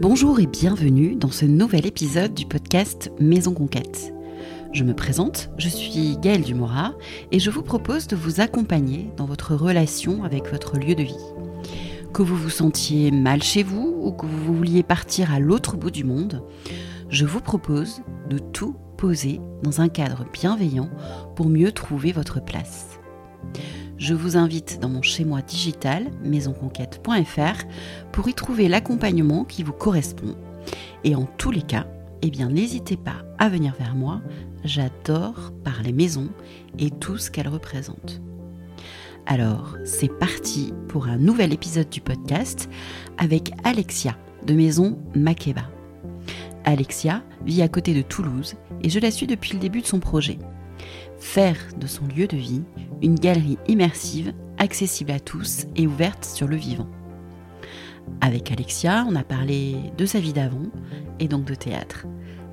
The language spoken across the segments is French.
Bonjour et bienvenue dans ce nouvel épisode du podcast Maison Conquête. Je me présente, je suis Gaëlle Dumora et je vous propose de vous accompagner dans votre relation avec votre lieu de vie. Que vous vous sentiez mal chez vous ou que vous vouliez partir à l'autre bout du monde, je vous propose de tout poser dans un cadre bienveillant pour mieux trouver votre place. Je vous invite dans mon chez-moi digital, maisonconquête.fr, pour y trouver l'accompagnement qui vous correspond. Et en tous les cas, eh bien n'hésitez pas à venir vers moi, j'adore parler maison et tout ce qu'elle représente. Alors, c'est parti pour un nouvel épisode du podcast avec Alexia de Maison Makeba. Alexia vit à côté de Toulouse et je la suis depuis le début de son projet faire de son lieu de vie une galerie immersive, accessible à tous et ouverte sur le vivant. Avec Alexia, on a parlé de sa vie d'avant et donc de théâtre,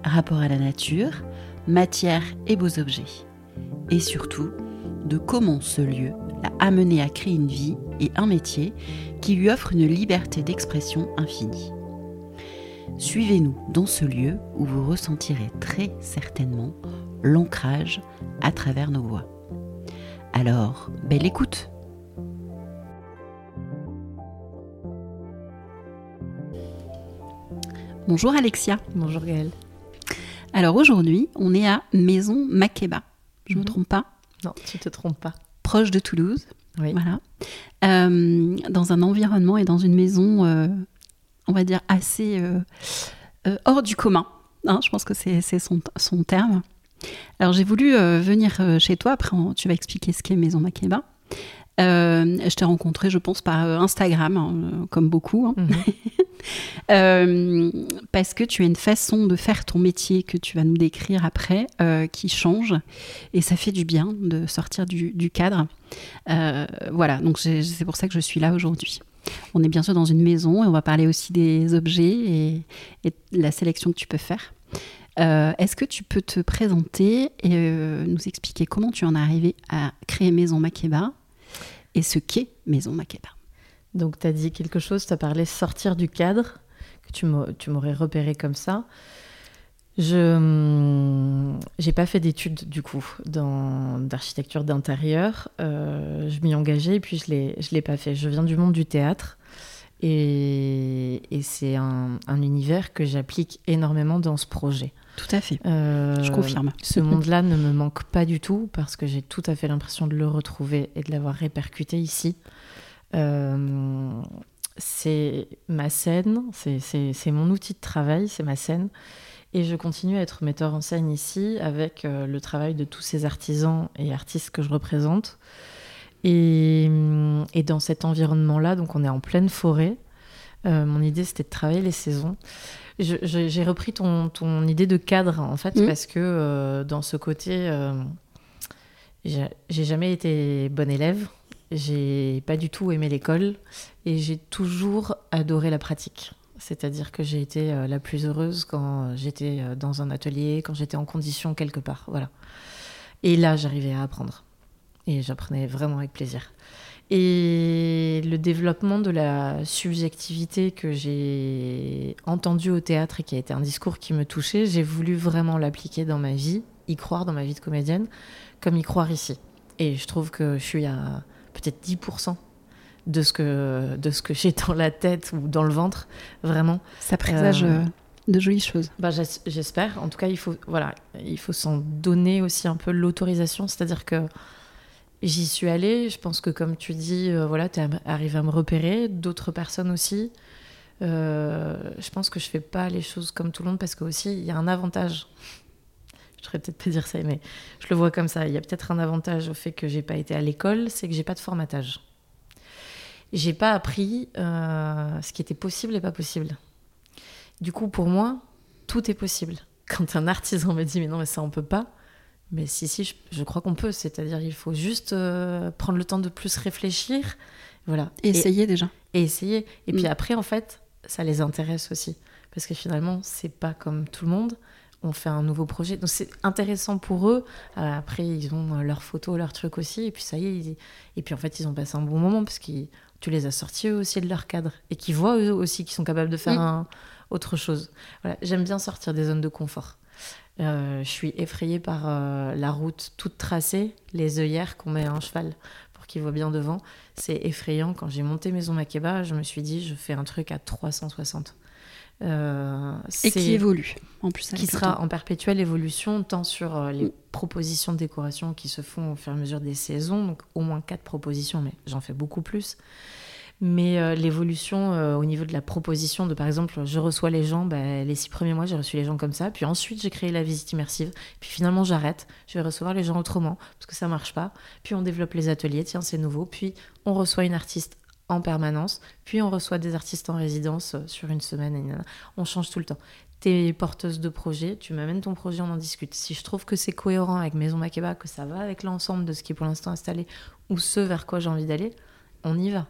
rapport à la nature, matière et beaux objets, et surtout de comment ce lieu l'a amené à créer une vie et un métier qui lui offre une liberté d'expression infinie. Suivez-nous dans ce lieu où vous ressentirez très certainement l'ancrage à travers nos voix. Alors, belle écoute Bonjour Alexia. Bonjour Gaëlle. Alors aujourd'hui, on est à Maison Makeba. Je ne me mhm. trompe pas? Non, tu te trompes pas. Proche de Toulouse. Oui. Voilà. Euh, dans un environnement et dans une maison, euh, on va dire, assez euh, hors du commun. Hein, je pense que c'est son, son terme. Alors j'ai voulu euh, venir euh, chez toi, après tu vas expliquer ce qu'est Maison Makeba. Euh, je t'ai rencontré, je pense, par Instagram, hein, comme beaucoup. Hein. Mhm. parce que tu as une façon de faire ton métier que tu vas nous décrire après qui change. Et ça fait du bien de sortir du, cadre. voilà, donc c'est pour ça que je suis là aujourd'hui. On est bien sûr dans une maison et on va parler aussi des objets et, et la sélection que tu peux faire. Euh, est-ce que tu peux te présenter et euh, nous expliquer comment tu en es arrivé à créer Maison Makeba et ce qu'est Maison Makeba? Donc, tu as dit quelque chose, tu as parlé sortir du cadre, que tu m'aurais repéré comme ça. Je n'ai pas fait d'études du coup d'architecture d'intérieur. Euh, je m'y engageais et puis je ne l'ai pas fait. Je viens du monde du théâtre et, c'est un, univers que j'applique énormément dans ce projet. Tout à fait. Euh, je confirme. Ce monde-là ne me manque pas du tout parce que j'ai tout à fait l'impression de le retrouver et de l'avoir répercuté ici. Euh, c'est ma scène, c'est mon outil de travail, c'est ma scène. Et je continue à être metteur en scène ici avec euh, le travail de tous ces artisans et artistes que je représente. Et, et dans cet environnement-là, donc on est en pleine forêt. mon idée, c'était de travailler les saisons. J'ai repris ton, ton, idée de cadre, en fait, mm. parce que euh, dans ce côté, euh, j'ai jamais été bonne élève, j'ai pas du tout aimé l'école, et j'ai toujours adoré la pratique. C'est-à-dire que j'ai été euh, la plus heureuse quand j'étais dans un atelier, quand j'étais en condition quelque part. Voilà. Et là, j'arrivais à apprendre. Et j'apprenais vraiment avec plaisir. Et le développement de la subjectivité que j'ai entendu au théâtre et qui a été un discours qui me touchait, j'ai voulu vraiment l'appliquer dans ma vie, y croire dans ma vie de comédienne, comme y croire ici. Et je trouve que je suis à peut-être 10% de ce que, de ce que j'ai dans la tête ou dans le ventre, vraiment. Ça présage euh, de jolies choses. Bah, J'espère. En tout cas, il faut, voilà, il faut s'en donner aussi un peu l'autorisation, c'est-à-dire que J'y suis allée, je pense que comme tu dis, euh, voilà, tu es arrivé à me repérer, d'autres personnes aussi. Euh, je pense que je fais pas les choses comme tout le monde parce que aussi il y a un avantage. Je devrais peut-être pas dire ça, mais je le vois comme ça. Il y a peut-être un avantage au fait que j'ai pas été à l'école, c'est que j'ai pas de formatage. J'ai pas appris euh, ce qui était possible et pas possible. Du coup, pour moi, tout est possible. Quand un artisan me dit mais non mais ça on peut pas, mais si, si, je, crois qu'on peut. C'est-à-dire, il faut juste euh, prendre le temps de plus réfléchir. Voilà. Et essayer déjà. Et essayer. Et puis mm. après, en fait, ça les intéresse aussi. Parce que finalement, c'est pas comme tout le monde. On fait un nouveau projet. Donc c'est intéressant pour eux. Euh, après, ils ont leurs photos, leurs trucs aussi. Et puis ça y est. Et puis en fait, ils ont passé un bon moment parce que tu les as sortis eux aussi de leur cadre. Et qu'ils voient eux aussi qu'ils sont capables de faire mm. un autre chose. Voilà, j'aime bien sortir des zones de confort. Euh, je suis effrayée par euh, la route toute tracée, les œillères qu'on met à un cheval pour qu'il voit bien devant. C'est effrayant. Quand j'ai monté Maison Makeba, je me suis dit, je fais un truc à 360. Euh, et qui évolue en plus. Qui sera en perpétuelle évolution, tant sur les mm. propositions de décoration qui se font au fur et à mesure des saisons, donc au moins quatre propositions, mais j'en fais beaucoup plus. Mais euh, l'évolution euh, au niveau de la proposition, de par exemple, je reçois les gens, bah, les six premiers mois, j'ai reçu les gens comme ça. Puis ensuite, j'ai créé la visite immersive. Puis finalement, j'arrête. Je vais recevoir les gens autrement parce que ça marche pas. Puis on développe les ateliers. Tiens, c'est nouveau. Puis on reçoit une artiste en permanence. Puis on reçoit des artistes en résidence euh, sur une semaine. Et on change tout le temps. T'es porteuse de projet, tu m'amènes ton projet, on en discute. Si je trouve que c'est cohérent avec Maison Makeba, que ça va avec l'ensemble de ce qui est pour l'instant installé ou ce vers quoi j'ai envie d'aller, on y va.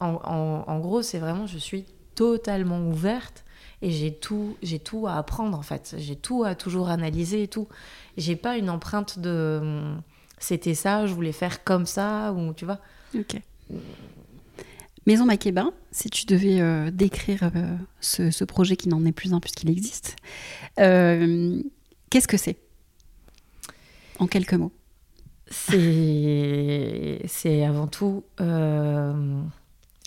En, gros, c'est vraiment, je suis totalement ouverte et j'ai tout, j'ai tout à apprendre en fait. J'ai tout à toujours analyser et tout. J'ai pas une empreinte de c'était ça, je voulais faire comme ça ou tu vois. Ok. Maison Makeba, si tu devais euh, décrire euh, ce, projet qui n'en est plus un puisqu'il existe, euh, qu'est-ce que c'est? En quelques mots. C'est avant tout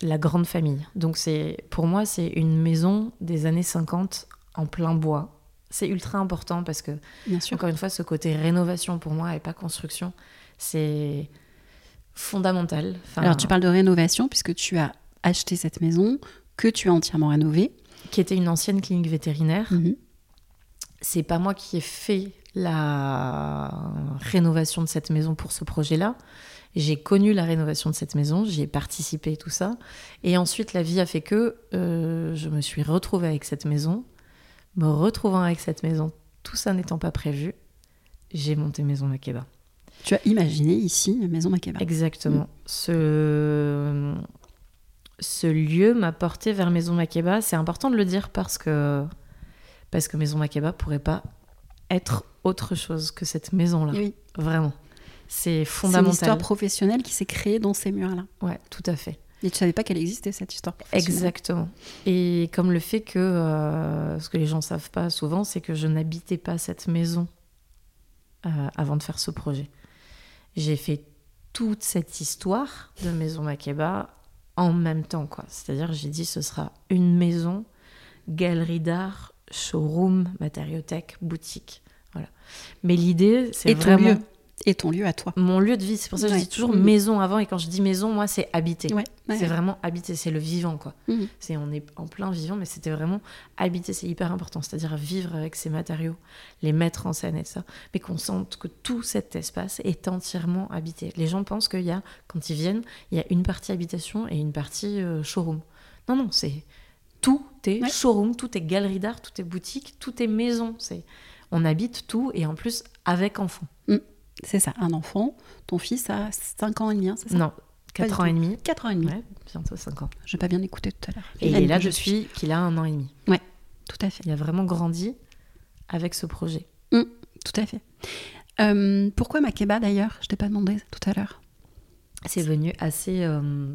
la grande famille. Donc c'est pour moi c'est une maison des années 50 en plein bois. C'est ultra important parce que Bien sûr. encore une fois ce côté rénovation pour moi et pas construction, c'est fondamental. Alors tu parles de rénovation puisque tu as acheté cette maison que tu as entièrement rénovée, qui était une ancienne clinique vétérinaire. Mhm. C'est pas moi qui ai fait la rénovation de cette maison pour ce projet-là. J'ai connu la rénovation de cette maison, j'y ai participé, tout ça. Et ensuite, la vie a fait que euh, je me suis retrouvée avec cette maison. Me retrouvant avec cette maison, tout ça n'étant pas prévu, j'ai monté Maison Makeba. Tu as imaginé ici Maison Makeba? Exactement. Mm. Ce, ce lieu m'a porté vers Maison Makeba. C'est important de le dire parce que, parce que Maison Makeba pourrait pas être autre chose que cette maison-là. Oui. Vraiment. C'est fondamental. C'est une histoire professionnelle qui s'est créée dans ces murs-là. Ouais, tout à fait. Et tu savais pas qu'elle existait cette histoire professionnelle. Exactement. Et comme le fait que euh, ce que les gens savent pas souvent, c'est que je n'habitais pas cette maison euh, avant de faire ce projet. J'ai fait toute cette histoire de Maison Makeba en même temps, quoi. C'est-à-dire, j'ai dit, ce sera une maison, galerie d'art, showroom, matériothèque, boutique. Voilà. Mais l'idée, c'est vraiment et ton lieu à toi. Mon lieu de vie. C'est pour ça que je dis toujours mm-hmm. maison avant. Et quand je dis maison, moi, c'est habiter. c'est vraiment habiter. C'est le vivant, quoi. Mm-hmm. C'est On est en plein vivant, mais c'était vraiment habiter. C'est hyper important. C'est-à-dire vivre avec ces matériaux, les mettre en scène et ça. Mais qu'on sente que tout cet espace est entièrement habité. Les gens pensent qu'il y a, quand ils viennent, il y a une partie habitation et une partie euh, showroom. Non, non, c'est tout est showroom, tout est galerie d'art, tout est boutique, tout est maison. C'est on habite tout et en plus avec enfants. Mm. C'est ça, un enfant. Ton fils a 5 ans et demi, hein, c'est ça? Non, 4 ans et demi. 4 ans et demi. Ouais, bientôt 5 ans. Je n'ai pas bien écouté tout à l'heure. Et, et là, je suis qu'il a un an et demi. Ouais, tout à fait. Il a vraiment grandi avec ce projet. Mmh, tout à fait. Euh, pourquoi Makeba d'ailleurs? Je t'ai pas demandé tout à l'heure. C'est venu assez, euh,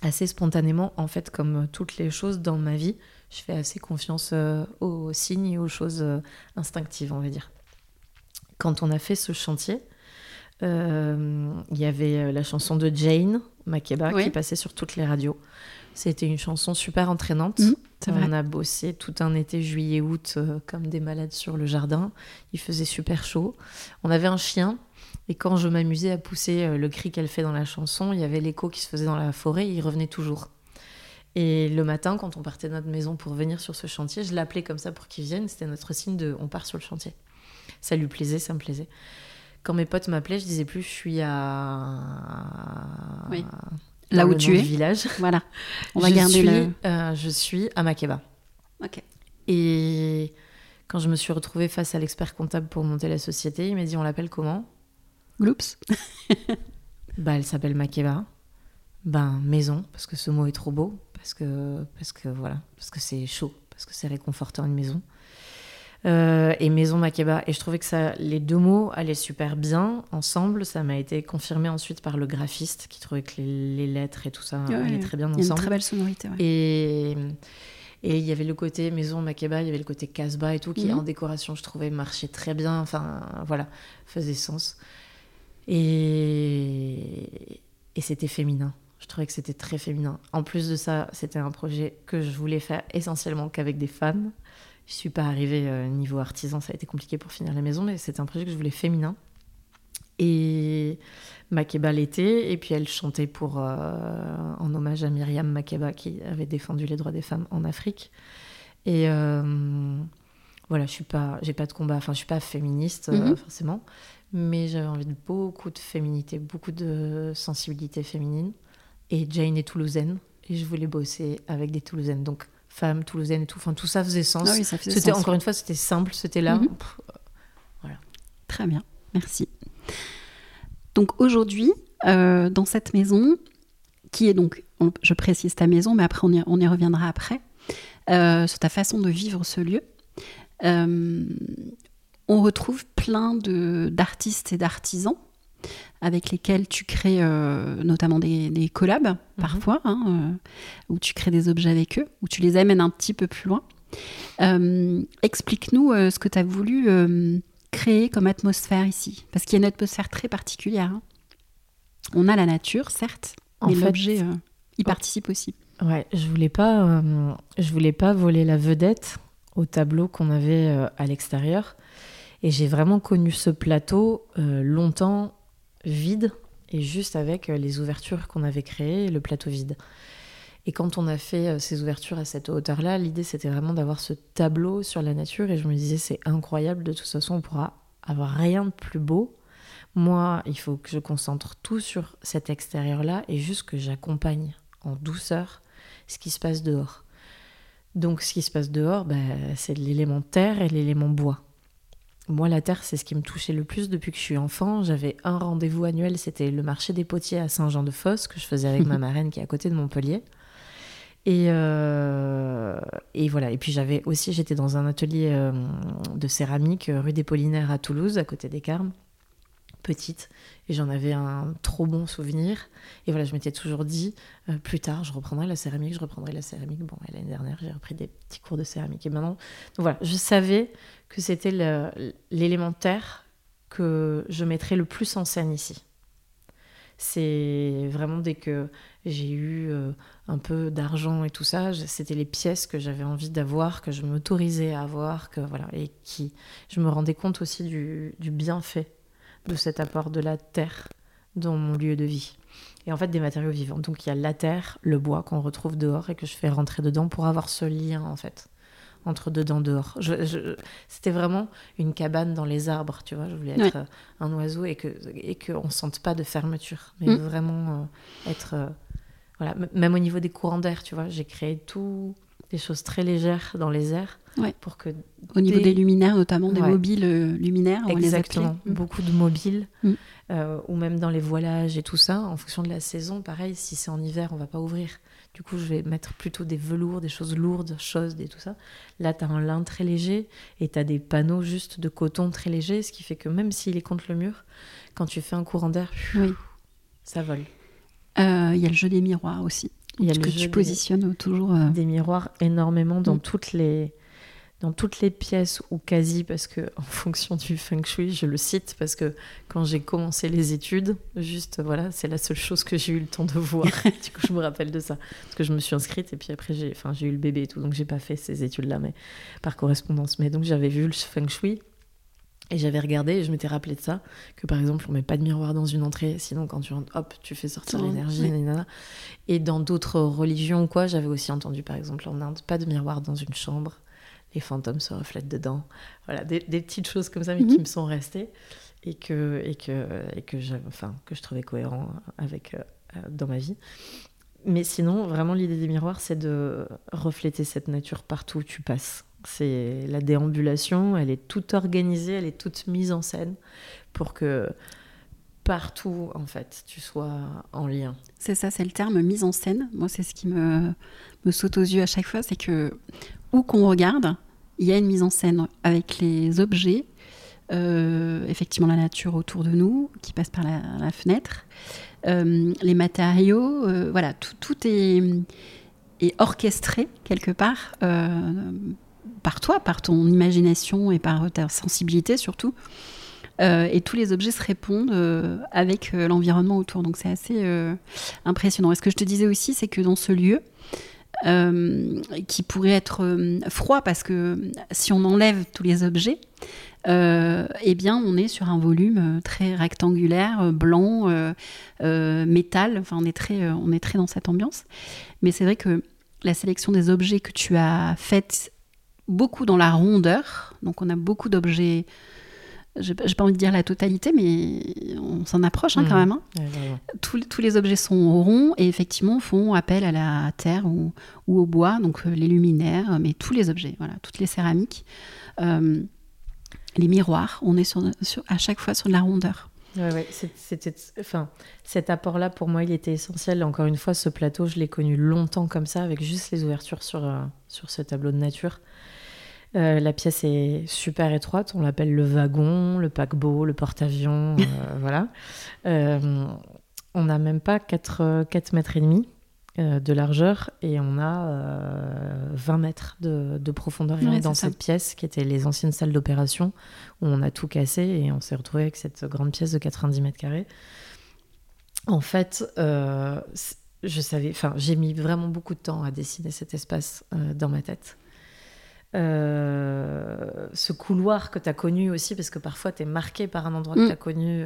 assez spontanément, en fait, comme toutes les choses dans ma vie. Je fais assez confiance euh, aux signes et aux choses instinctives, on va dire quand on a fait ce chantier, euh, il y avait euh, la chanson de Jane Makeba qui passait sur toutes les radios. C'était une chanson super entraînante. Mmh, on a bossé tout un été, juillet-août, euh, comme des malades sur le jardin. Il faisait super chaud. On avait un chien. Et quand je m'amusais à pousser le cri qu'elle fait dans la chanson, il y avait l'écho qui se faisait dans la forêt et il revenait toujours. Et le matin, quand on partait de notre maison pour venir sur ce chantier, je l'appelais comme ça pour qu'il vienne. C'était notre signe de on part sur le chantier ça lui plaisait, ça me plaisait. Quand mes potes m'appelaient, je disais plus je suis à. Oui. Là où tu es. village. Voilà. On va je garder suis, le... Euh, je suis à Makeba. Ok. Et quand je me suis retrouvée face à l'expert comptable pour monter la société, il m'a dit on l'appelle comment? Gloops. bah, elle s'appelle Makeba. Ben, maison, parce que ce mot est trop beau, parce que, parce que voilà, parce que c'est chaud, parce que c'est réconfortant une maison. Euh, et Maison Makeba. Et je trouvais que ça, les deux mots allaient super bien ensemble. Ça m'a été confirmé ensuite par le graphiste qui trouvait que les, lettres et tout ça allaient très bien ensemble. Il y a une très belle sonorité. Et, Et il y avait le côté maison Makeba, il y avait le côté Casbah et tout, qui Mhm. en décoration, je trouvais, marchait très bien. Enfin, voilà, faisait sens. Et, et c'était féminin. Je trouvais que c'était très féminin. En plus de ça, c'était un projet que je voulais faire essentiellement qu'avec des femmes. Je suis pas arrivée euh, niveau artisan, ça a été compliqué pour finir la maison, mais c'était un projet que je voulais féminin. Et Makeba l'était, et puis elle chantait pour, euh, en hommage à Myriam Makeba qui avait défendu les droits des femmes en Afrique. Et euh, voilà, je suis pas, j'ai pas de combat, enfin je suis pas féministe euh, Mhm. forcément, mais j'avais envie de beaucoup de féminité, beaucoup de sensibilité féminine. Et Jane est toulousaine, et je voulais bosser avec des toulousaines, donc femmes toulousaines et tout. Enfin tout ça faisait sens. Ah oui, ça faisait C'était sens. encore une fois, c'était simple, c'était là. Mhm. Pff, Très bien, merci. Donc aujourd'hui, euh, dans cette maison, qui est donc, on- je précise ta maison, mais après on y, on y reviendra après, euh, sur ta façon de vivre ce lieu, euh, on retrouve plein d'artistes et d'artisans avec lesquels tu crées euh, notamment des, des collabs parfois, hein, euh, où tu crées des objets avec eux, où tu les amènes un petit peu plus loin. Euh, Explique-nous ce que tu as voulu créer comme atmosphère ici, parce qu'il y a une atmosphère très particulière. hein. On a la nature, certes, En mais l'objet y participe aussi. Ouais, je voulais pas, je voulais pas voler la vedette au tableau qu'on avait à l'extérieur. Et j'ai vraiment connu ce plateau euh, longtemps vide et juste avec euh, les ouvertures qu'on avait créées, le plateau vide. Et quand on a fait euh, ces ouvertures à cette hauteur-là, l'idée c'était vraiment d'avoir ce tableau sur la nature et je me disais c'est incroyable, de toute façon on pourra avoir rien de plus beau. Moi, il faut que je concentre tout sur cet extérieur-là et juste que j'accompagne en douceur ce qui se passe dehors. Donc ce qui se passe dehors, bah, c'est l'élément terre et l'élément bois. Moi, la terre, c'est ce qui me touchait le plus depuis que je suis enfant. J'avais un rendez-vous annuel, c'était le marché des potiers à Saint-Jean-de-Fosse, que je faisais avec ma marraine qui est à côté de Montpellier. Et, euh, et voilà. Et puis j'avais aussi, j'étais dans un atelier euh, de céramique euh, rue des Pollinaires à Toulouse, à côté des Carmes, petite. Et j'en avais un trop bon souvenir. Et voilà, je m'étais toujours dit, euh, plus tard, je reprendrai la céramique, je reprendrai la céramique. Bon, l'année dernière, j'ai repris des petits cours de céramique. Et maintenant, voilà, je savais que c'était l'élémentaire que je mettrais le plus en scène ici. C'est vraiment dès que j'ai eu euh, un peu d'argent et tout ça, c'était les pièces que j'avais envie d'avoir, que je m'autorisais à avoir, que voilà, et qui, je me rendais compte aussi du, du bienfait de cet apport de la terre dans mon lieu de vie. Et en fait, des matériaux vivants. Donc il y a la terre, le bois qu'on retrouve dehors et que je fais rentrer dedans pour avoir ce lien en fait entre dedans dehors. Je- je- C'était vraiment une cabane dans les arbres, tu vois. Je voulais être euh, un oiseau et que et qu'on sente pas de fermeture, mais Mm. vraiment euh, être euh, voilà. Même au niveau des courants d'air, tu vois, j'ai créé tout des choses très légères dans les airs Ouais. pour que Au niveau Des- des luminaires, notamment des Ouais. mobiles euh, luminaires, on va les Exactement. Mm. beaucoup de mobiles, Mm. euh, ou même dans les voilages et tout ça, en fonction de la saison, pareil, si c'est en hiver, on va pas ouvrir. Du coup, je vais mettre plutôt des velours, des choses lourdes, chaudes et tout ça. Là, tu as un lin très léger et tu as des panneaux juste de coton très léger, ce qui fait que même s'il est contre le mur, quand tu fais un courant d'air, Oui. ça vole. Euh, Il y a le jeu des miroirs aussi, Il y a que le tu jeu des- positionnes toujours. euh, des miroirs énormément dans Mm. toutes les dans toutes les pièces ou quasi parce que en fonction du feng shui je le cite parce que quand j'ai commencé les études juste voilà c'est la seule chose que j'ai eu le temps de voir du coup je me rappelle de ça parce que je me suis inscrite et puis après j'ai enfin j'ai eu le bébé et tout donc j'ai pas fait ces études là mais par correspondance mais donc j'avais vu le feng shui et j'avais regardé et je m'étais rappelé de ça, que par exemple on met pas de miroir dans une entrée, sinon quand tu rentres, hop, tu fais sortir Ouais. l'énergie. Et dans d'autres religions quoi, j'avais aussi entendu par exemple en Inde, pas de miroir dans une chambre, les fantômes se reflètent dedans. Voilà, des, des petites choses comme ça, mais qui Mhm. me sont restées et que, et que, et que, j'avais- enfin, que je trouvais cohérent avec, euh, euh, dans ma vie. Mais sinon, vraiment, l'idée des miroirs, c'est de refléter cette nature partout où tu passes. C'est la déambulation, elle est toute organisée, elle est toute mise en scène pour que partout, en fait, tu sois en lien. C'est ça, c'est le terme mise en scène. Moi, c'est ce qui me, me saute aux yeux à chaque fois, c'est que où qu'on regarde, il y a une mise en scène avec les objets, euh, effectivement la nature autour de nous qui passe par la, fenêtre, euh, les matériaux, euh, voilà, tout, tout est, est orchestré quelque part par toi, par ton imagination et par ta sensibilité surtout. et tous les objets se répondent avec l'environnement autour. Donc c'est assez impressionnant. Et ce que je te disais aussi, c'est que dans ce lieu, qui pourrait être froid parce que si on enlève tous les objets, euh, eh bien, on est sur un volume euh, très rectangulaire, euh, blanc, métal. Enfin, on est très, on est très dans cette ambiance. Mais c'est vrai que la sélection des objets que tu as faite beaucoup dans la rondeur. Donc, on a beaucoup d'objets. J'ai pas envie de dire la totalité, mais on s'en approche hein, quand mmh. même. Hein. tous, les objets sont ronds et effectivement font appel à la terre ou, au bois, donc les luminaires, mais tous les objets, voilà, toutes les céramiques les miroirs. On est sur, à chaque fois sur de la rondeur. Ouais, c'était, enfin, cet apport-là, pour moi, il était essentiel. Encore une fois, ce plateau, je l'ai connu longtemps comme ça, avec juste les ouvertures sur, euh, sur ce tableau de nature. Euh, la pièce est super étroite, on l'appelle le wagon, le paquebot, le porte-avions, euh, voilà. on n'a même pas 4, 4 mètres et demi. Euh, de largeur et on a 20 euh, mètres de, profondeur dans cette pièce qui était les anciennes salles d'opération où on a tout cassé et on s'est retrouvé avec cette grande pièce de 90 mètres carrés. En fait, euh, je savais, enfin, j'ai mis vraiment beaucoup de temps à dessiner cet espace dans ma tête. Ce couloir que tu as connu aussi, parce que parfois tu es marqué par un endroit que mm. tu as connu.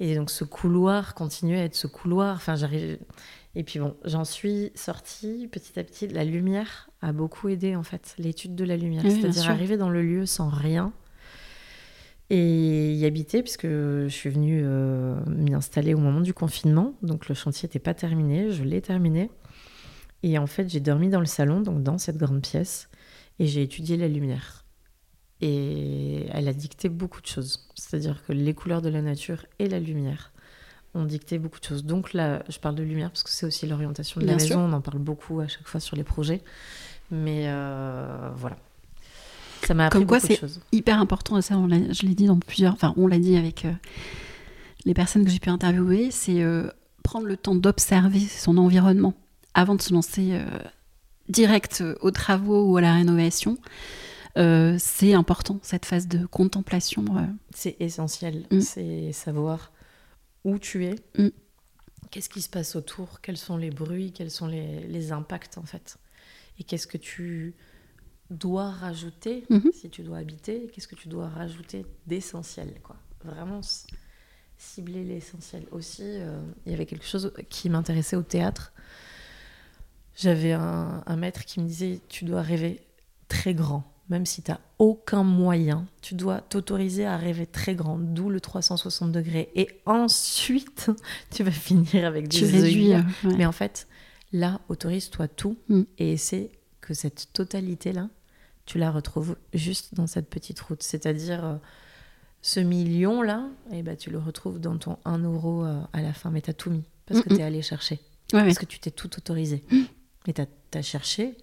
et donc ce couloir continuait à être ce couloir. Enfin, j'arrive et puis bon, j'en suis sortie petit à petit. La lumière a beaucoup aidé en fait, l'étude de la lumière. C'est-à-dire arriver dans le lieu sans rien et y habiter, puisque je suis venue euh, m'y installer au moment du confinement. Donc le chantier n'était pas terminé, je l'ai terminé. Et en fait, j'ai dormi dans le salon, donc dans cette grande pièce, et j'ai étudié la lumière. Et elle a dicté beaucoup de choses. C'est-à-dire que les couleurs de la nature et la lumière ont dicté beaucoup de choses. Donc là, je parle de lumière parce que c'est aussi l'orientation de la maison. On en parle beaucoup à chaque fois sur les projets. Mais euh, voilà. Ça m'a appris Comme quoi, c'est hyper important, et ça, je l'ai dit dans plusieurs. Enfin, on l'a dit avec euh, les personnes que j'ai pu interviewer, c'est euh, prendre le temps d'observer son environnement avant de se lancer direct aux travaux ou à la rénovation. c'est important, cette phase de contemplation. C'est essentiel, mm. c'est savoir où tu es, mm. qu'est-ce qui se passe autour, quels sont les bruits, quels sont les, impacts en fait? Et qu'est-ce que tu dois rajouter mm-hmm. si tu dois habiter, qu'est-ce que tu dois rajouter d'essentiel quoi? Vraiment cibler l'essentiel. Aussi, euh, il y avait quelque chose qui m'intéressait au théâtre. J'avais un, un maître qui me disait tu dois rêver très grand même si tu n'as aucun moyen, tu dois t'autoriser à rêver très grand, d'où le 360 degrés. Et ensuite, tu vas finir avec des œillères. Mais en fait, là, autorise-toi tout mm. et essaie que cette totalité-là, tu la retrouves juste dans cette petite route. C'est-à-dire, euh, ce million-là, eh ben, tu le retrouves dans ton 1 euro euh, à la fin, mais tu as tout mis parce que tu es allé chercher. parce que tu t'es tout autorisé. Et tu as cherché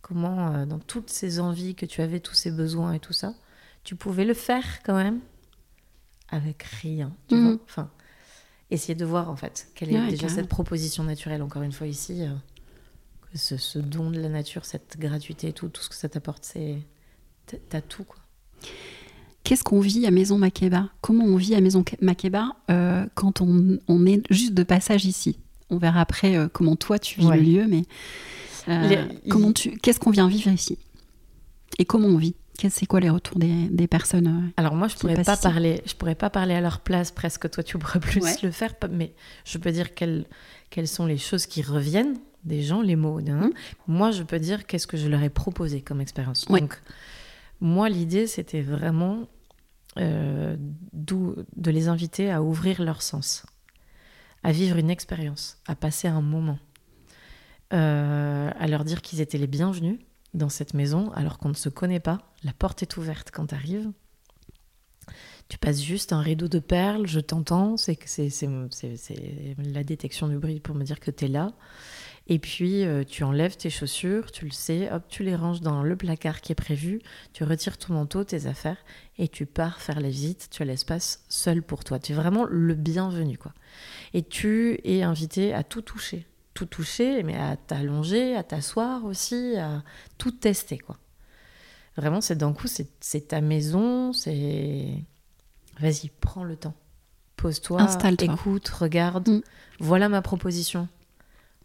Comment, euh, dans toutes ces envies que tu avais, tous ces besoins et tout ça, tu pouvais le faire quand même avec rien. Tu mhm. vois enfin, essayer de voir en fait quelle est déjà cette proposition naturelle, encore une fois ici, euh, ce, don de la nature, cette gratuité et tout, tout ce que ça t'apporte, c'est. T'as tout quoi. Qu'est-ce qu'on vit à Maison Makeba? Comment on vit à Maison Makeba euh, quand on, on, est juste de passage ici? On verra après comment toi tu vis le lieu, mais euh, comment tu, qu'est-ce qu'on vient vivre ici? Et comment on vit? C'est quoi les retours des, personnes euh, Alors moi, je pourrais pas parler, je pourrais pas parler à leur place presque. Toi, tu pourrais plus le faire, mais je peux dire quelles, quelles sont les choses qui reviennent des gens, les mots. Hein. Moi, je peux dire qu'est-ce que je leur ai proposé comme expérience. Donc, moi, l'idée, c'était vraiment euh, de les inviter à ouvrir leur sens, à vivre une expérience, à passer un moment. Euh, à leur dire qu'ils étaient les bienvenus dans cette maison alors qu'on ne se connaît pas. La porte est ouverte quand tu arrives. Tu passes juste un rideau de perles, je t'entends, c'est la détection du bruit pour me dire que tu es là. Et puis euh, tu enlèves tes chaussures, tu le sais, hop, tu les ranges dans le placard qui est prévu, tu retires ton manteau, tes affaires, et tu pars faire la visite, tu as l'espace seul pour toi. Tu es vraiment le bienvenu, quoi. Et tu es invité à tout toucher tout toucher, mais à t'allonger, à t'asseoir aussi, à tout tester, quoi. Vraiment, c'est d'un coup, c'est ta maison, c'est... Vas-y, prends le temps. Pose-toi, écoute, regarde. Mm. Voilà ma proposition.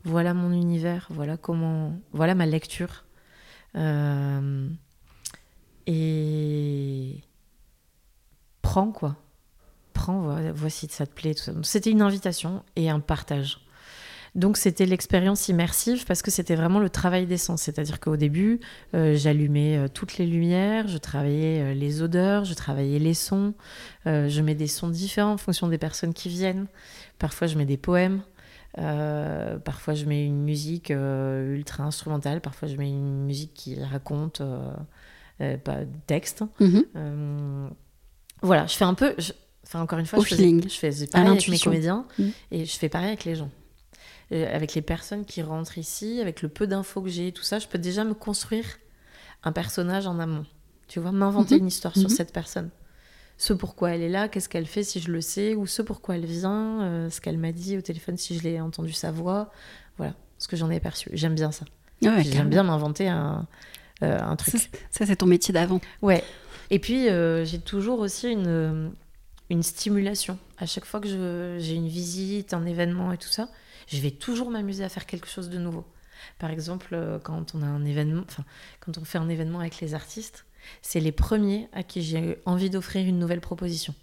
Voilà mon univers. Voilà comment... Voilà ma lecture. Euh, et... Prends, quoi. Prends, voici, ça te plaît. C'était une invitation et un partage. Donc c'était l'expérience immersive parce que c'était vraiment le travail des. C'est-à-dire qu'au début, euh, j'allumais euh, toutes les lumières, je travaillais les odeurs, je travaillais les sons, je mets des sons différents en fonction des personnes qui viennent. Parfois je mets des poèmes. Parfois je mets une musique ultra instrumentale, parfois je mets une musique qui raconte pas texte. Mhm. voilà, je fais un peu, enfin encore une fois, je, fais pareil avec mes comédiens mhm. et je fais pareil avec les gens. Euh, avec les personnes qui rentrent ici, avec le peu d'infos que j'ai, tout ça, je peux déjà me construire un personnage en amont. Tu vois, m'inventer mhm. une histoire sur cette personne. Ce pourquoi elle est là, qu'est-ce qu'elle fait si je le sais, ou ce pourquoi elle vient, euh, ce qu'elle m'a dit au téléphone si je l'ai entendu sa voix. Voilà, ce que j'en ai perçu. J'aime bien ça. J'aime bien m'inventer un, euh, un truc. Ça, c'est ton métier d'avant. Ouais. Et puis, j'ai toujours aussi une, une stimulation. À chaque fois que j'ai une visite, un événement et tout ça, je vais toujours m'amuser à faire quelque chose de nouveau. Par exemple, euh, quand on a un événement, enfin, quand on fait un événement avec les artistes, c'est les premiers à qui j'ai envie d'offrir une nouvelle proposition.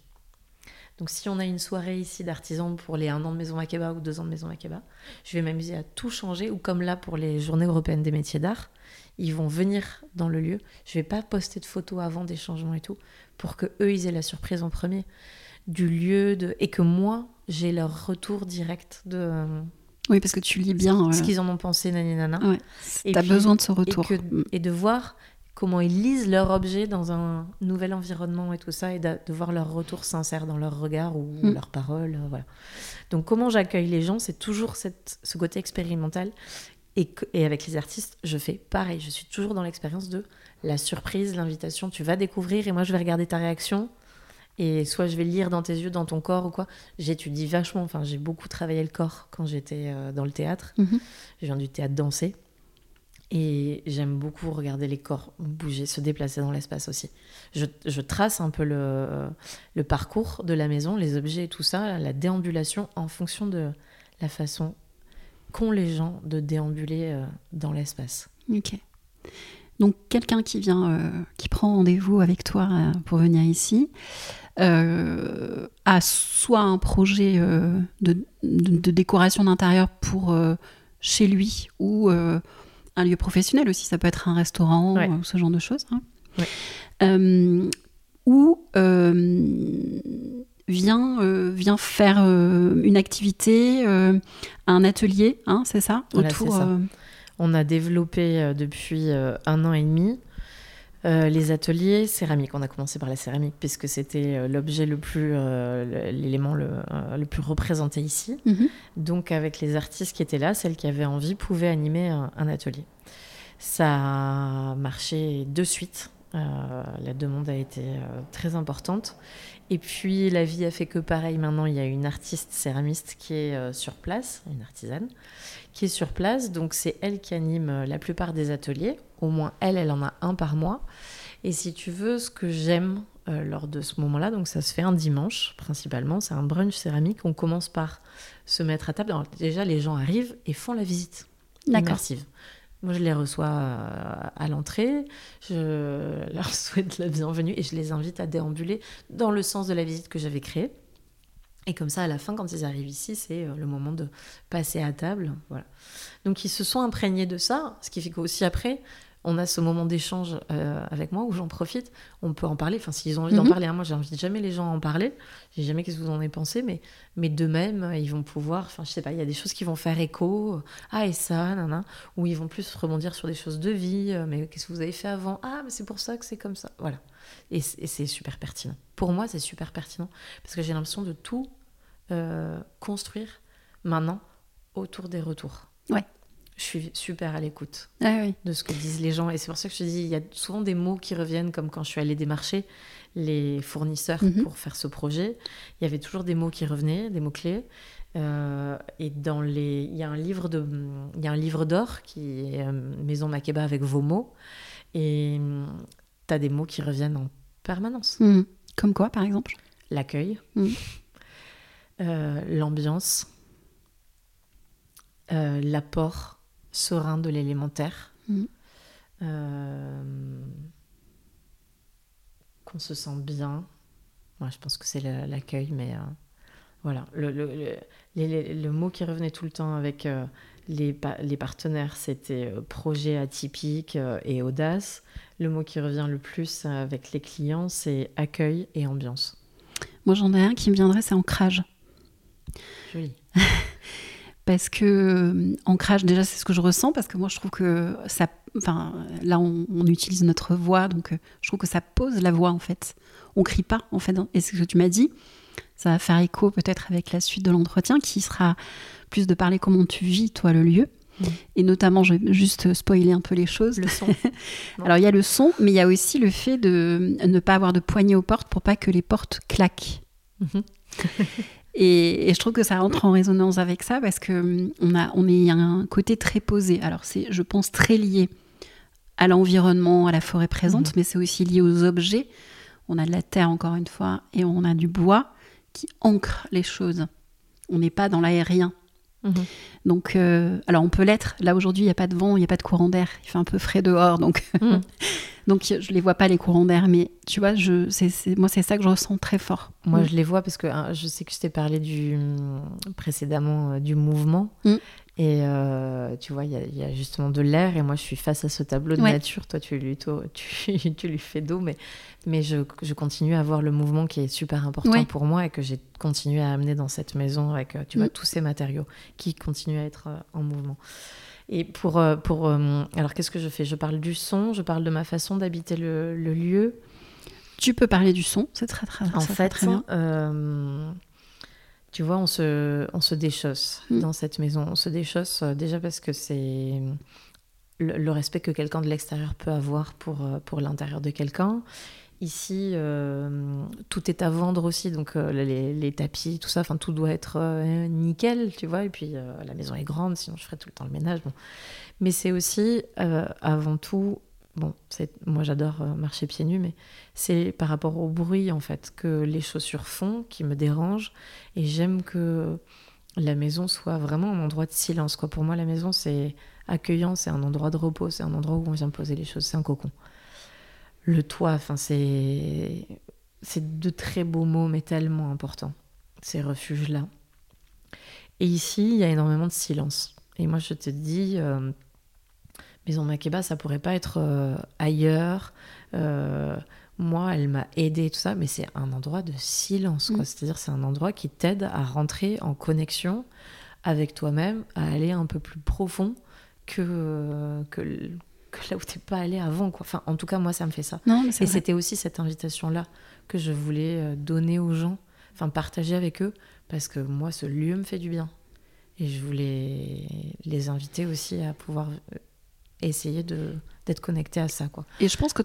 Donc si on a une soirée ici d'artisans pour les un an de Maison Makeba ou deux ans de Maison Makeba, je vais m'amuser à tout changer, ou comme là pour les Journées européennes des métiers d'art, ils vont venir dans le lieu. Je vais pas poster de photos avant des changements et tout, pour que eux ils aient la surprise en premier du lieu de... et que moi j'ai leur retour direct de. Oui, parce que tu lis bien. Ce qu'ils en ont pensé, nani nana. Ouais. Tu as besoin de ce retour. Mm. Et, de voir comment ils lisent leur objet dans un nouvel environnement et tout ça, et de, voir leur retour sincère dans leur regard ou mm. leurs paroles. Euh, voilà. Donc, comment j'accueille les gens, c'est toujours cette, ce côté expérimental. Et, et, avec les artistes, je fais pareil. Je suis toujours dans l'expérience de la surprise, l'invitation. Tu vas découvrir et moi, je vais regarder ta réaction et soit je vais lire dans tes yeux, dans ton corps ou quoi. J'étudie vachement. Enfin, j'ai beaucoup travaillé le corps quand j'étais euh, dans le théâtre. Mhm. Je viens du théâtre dansé. Et j'aime beaucoup regarder les corps bouger, se déplacer dans l'espace aussi. Je, trace un peu le, parcours de la maison, les objets et tout ça, la déambulation en fonction de la façon qu'ont les gens de déambuler euh, dans l'espace. Ok. Donc quelqu'un qui vient, euh, qui prend rendez-vous avec toi pour venir ici, euh, à soit un projet euh, de, décoration d'intérieur pour euh, chez lui ou un lieu professionnel aussi, ça peut être un restaurant ou ce genre de choses. Hein. ou vient, vient faire une activité, un atelier, hein, c'est ça, autour. On a développé depuis un an et demi euh, les ateliers céramiques, on a commencé par la céramique puisque c'était euh, l'objet le plus, euh, l'élément le, plus représenté ici. Mhm. Donc avec les artistes qui étaient là, celles qui avaient envie pouvaient animer un, atelier. Ça a marché de suite. la demande a été très importante. Et puis la vie a fait que pareil, maintenant il y a une artiste céramiste qui est sur place, une artisane, qui est sur place. Donc c'est elle qui anime la plupart des ateliers. Au moins elle, elle en a un par mois. Et si tu veux, ce que j'aime euh, lors de ce moment-là, donc ça se fait un dimanche principalement, c'est un brunch céramique. On commence par se mettre à table. Alors, déjà, les gens arrivent et font la visite immersive. Moi, je les reçois euh, à l'entrée, je leur souhaite la bienvenue et je les invite à déambuler dans le sens de la visite que j'avais créée. Et comme ça, à la fin, quand ils arrivent ici, c'est euh, le moment de passer à table. Voilà. Donc, ils se sont imprégnés de ça, ce qui fait qu'aussi après, on a ce moment d'échange euh, avec moi où j'en profite. On peut en parler. Enfin, s'ils ont envie d'en mhm. parler, hein, moi, j'invite jamais les gens à en parler. Je sais jamais qu'est-ce que vous en avez pensé, mais, mais de même, ils vont pouvoir. Enfin, je sais pas, il y a des choses qui vont faire écho. Ah, et ça, nana. Ou ils vont plus rebondir sur des choses de vie. Euh, mais qu'est-ce que vous avez fait avant? Ah, mais c'est pour ça que c'est comme ça. Voilà. Et, c'est super pertinent. Pour moi, c'est super pertinent parce que j'ai l'impression de tout euh, construire maintenant autour des retours. Ouais. Je suis super à l'écoute Ah oui. de ce que disent les gens. Et c'est pour ça que je te dis, il y a souvent des mots qui reviennent, comme quand je suis allée démarcher les fournisseurs Mhm. pour faire ce projet. Il y avait toujours des mots qui revenaient, des mots-clés. Euh, et dans les, il y a un livre de, il y a un livre d'or qui est euh, Maison Makeba avec vos mots. Et tu as des mots qui reviennent en permanence. Mhm. Comme quoi, par exemple? L'accueil, Mhm. euh, l'ambiance, euh, l'apport serein de l'élémentaire, Mhm. euh, qu'on se sent bien. Moi, je pense que c'est l'accueil, mais euh, voilà. Le, le- le- les- le mot qui revenait tout le temps avec euh, les, les partenaires, c'était projet atypique et audace. Le mot qui revient le plus avec les clients, c'est accueil et ambiance. Moi, j'en ai un qui me viendrait, c'est ancrage. Joli. Parce que euh, ancrage, déjà, c'est ce que je ressens, parce que moi, je trouve que ça. Enfin, là, on, on utilise notre voix, donc euh, je trouve que ça pose la voix, en fait. On crie pas, en fait. hein. Et ce que tu m'as dit. Ça va faire écho peut-être avec la suite de l'entretien, qui sera plus de parler comment tu vis, toi, le lieu. Mm. Et notamment, je vais juste spoiler un peu les choses. Le son. Alors, il y a le son, mais il y a aussi le fait de ne pas avoir de poignée aux portes pour pas que les portes claquent. Mhm. Et, et je trouve que ça entre en résonance avec ça parce que hum, on a, on est un côté très posé. Alors c'est, je pense, très lié à l'environnement, à la forêt présente, Mhm. mais c'est aussi lié aux objets. On a de la terre encore une fois et on a du bois qui ancre les choses. On n'est pas dans l'aérien. Mhm. Donc, euh, alors on peut l'être. Là aujourd'hui, il n'y a pas de vent, il n'y a pas de courant d'air. Il fait un peu frais dehors, donc Mhm. donc je les vois pas les courants d'air. Mais tu vois, je, moi c'est ça que je ressens très fort. Moi, Mm. je les vois parce que hein, je sais que je t'ai parlé du, précédemment euh, du mouvement. Et euh, tu vois, il y, a- il y a justement de l'air. Et moi, je suis face à ce tableau de Ouais. nature. Toi, tu lui, to- tu, tu lui fais d'eau. Mais, mais je, je continue à voir le mouvement qui est super important Ouais. pour moi et que j'ai continué à amener dans cette maison avec euh, tu vois, Mm. tous ces matériaux qui continuent à être euh, en mouvement. Et pour. pour alors, qu'est-ce que je fais? Je parle du son, je parle de ma façon d'habiter le, le lieu. Tu peux parler du son, c'est très très, En fait, très bien. euh, tu vois, on se, on se déchausse Mm. dans cette maison. On se déchausse euh, déjà parce que c'est le, le respect que quelqu'un de l'extérieur peut avoir pour, euh, pour l'intérieur de quelqu'un. Ici, euh, tout est à vendre aussi, donc euh, les, les tapis, tout ça, enfin tout doit être euh, nickel, tu vois. Et puis la maison est grande, sinon je ferais tout le temps le ménage. Bon. Mais c'est aussi, avant tout, bon, moi j'adore euh, marcher pieds nus, mais c'est par rapport au bruit en fait que les chaussures font qui me dérange. Et j'aime que la maison soit vraiment un endroit de silence. Quoi. Pour moi, la maison c'est accueillant, c'est un endroit de repos, c'est un endroit où on vient poser les choses, c'est un cocon. Le toit, enfin c'est de très beaux mots, mais tellement importants. Ces refuges-là. Et ici, il y a énormément de silence. Et moi, je te dis, euh, Maison Makeba, ça pourrait pas être euh, ailleurs. Euh, moi, elle m'a aidé tout ça, mais c'est un endroit de silence. Mm. C'est-à-dire, c'est un endroit qui t'aide à rentrer en connexion avec toi-même, à aller un peu plus profond que, euh, que, là où t'es pas allé avant. Quoi. Enfin, en tout cas, moi, ça me fait ça. Non, Et c'était aussi cette invitation-là que je voulais donner aux gens, enfin partager avec eux, parce que moi, ce lieu me fait du bien. Et je voulais les inviter aussi à pouvoir euh, essayer de d'être connectés à ça. Quoi. Et je pense que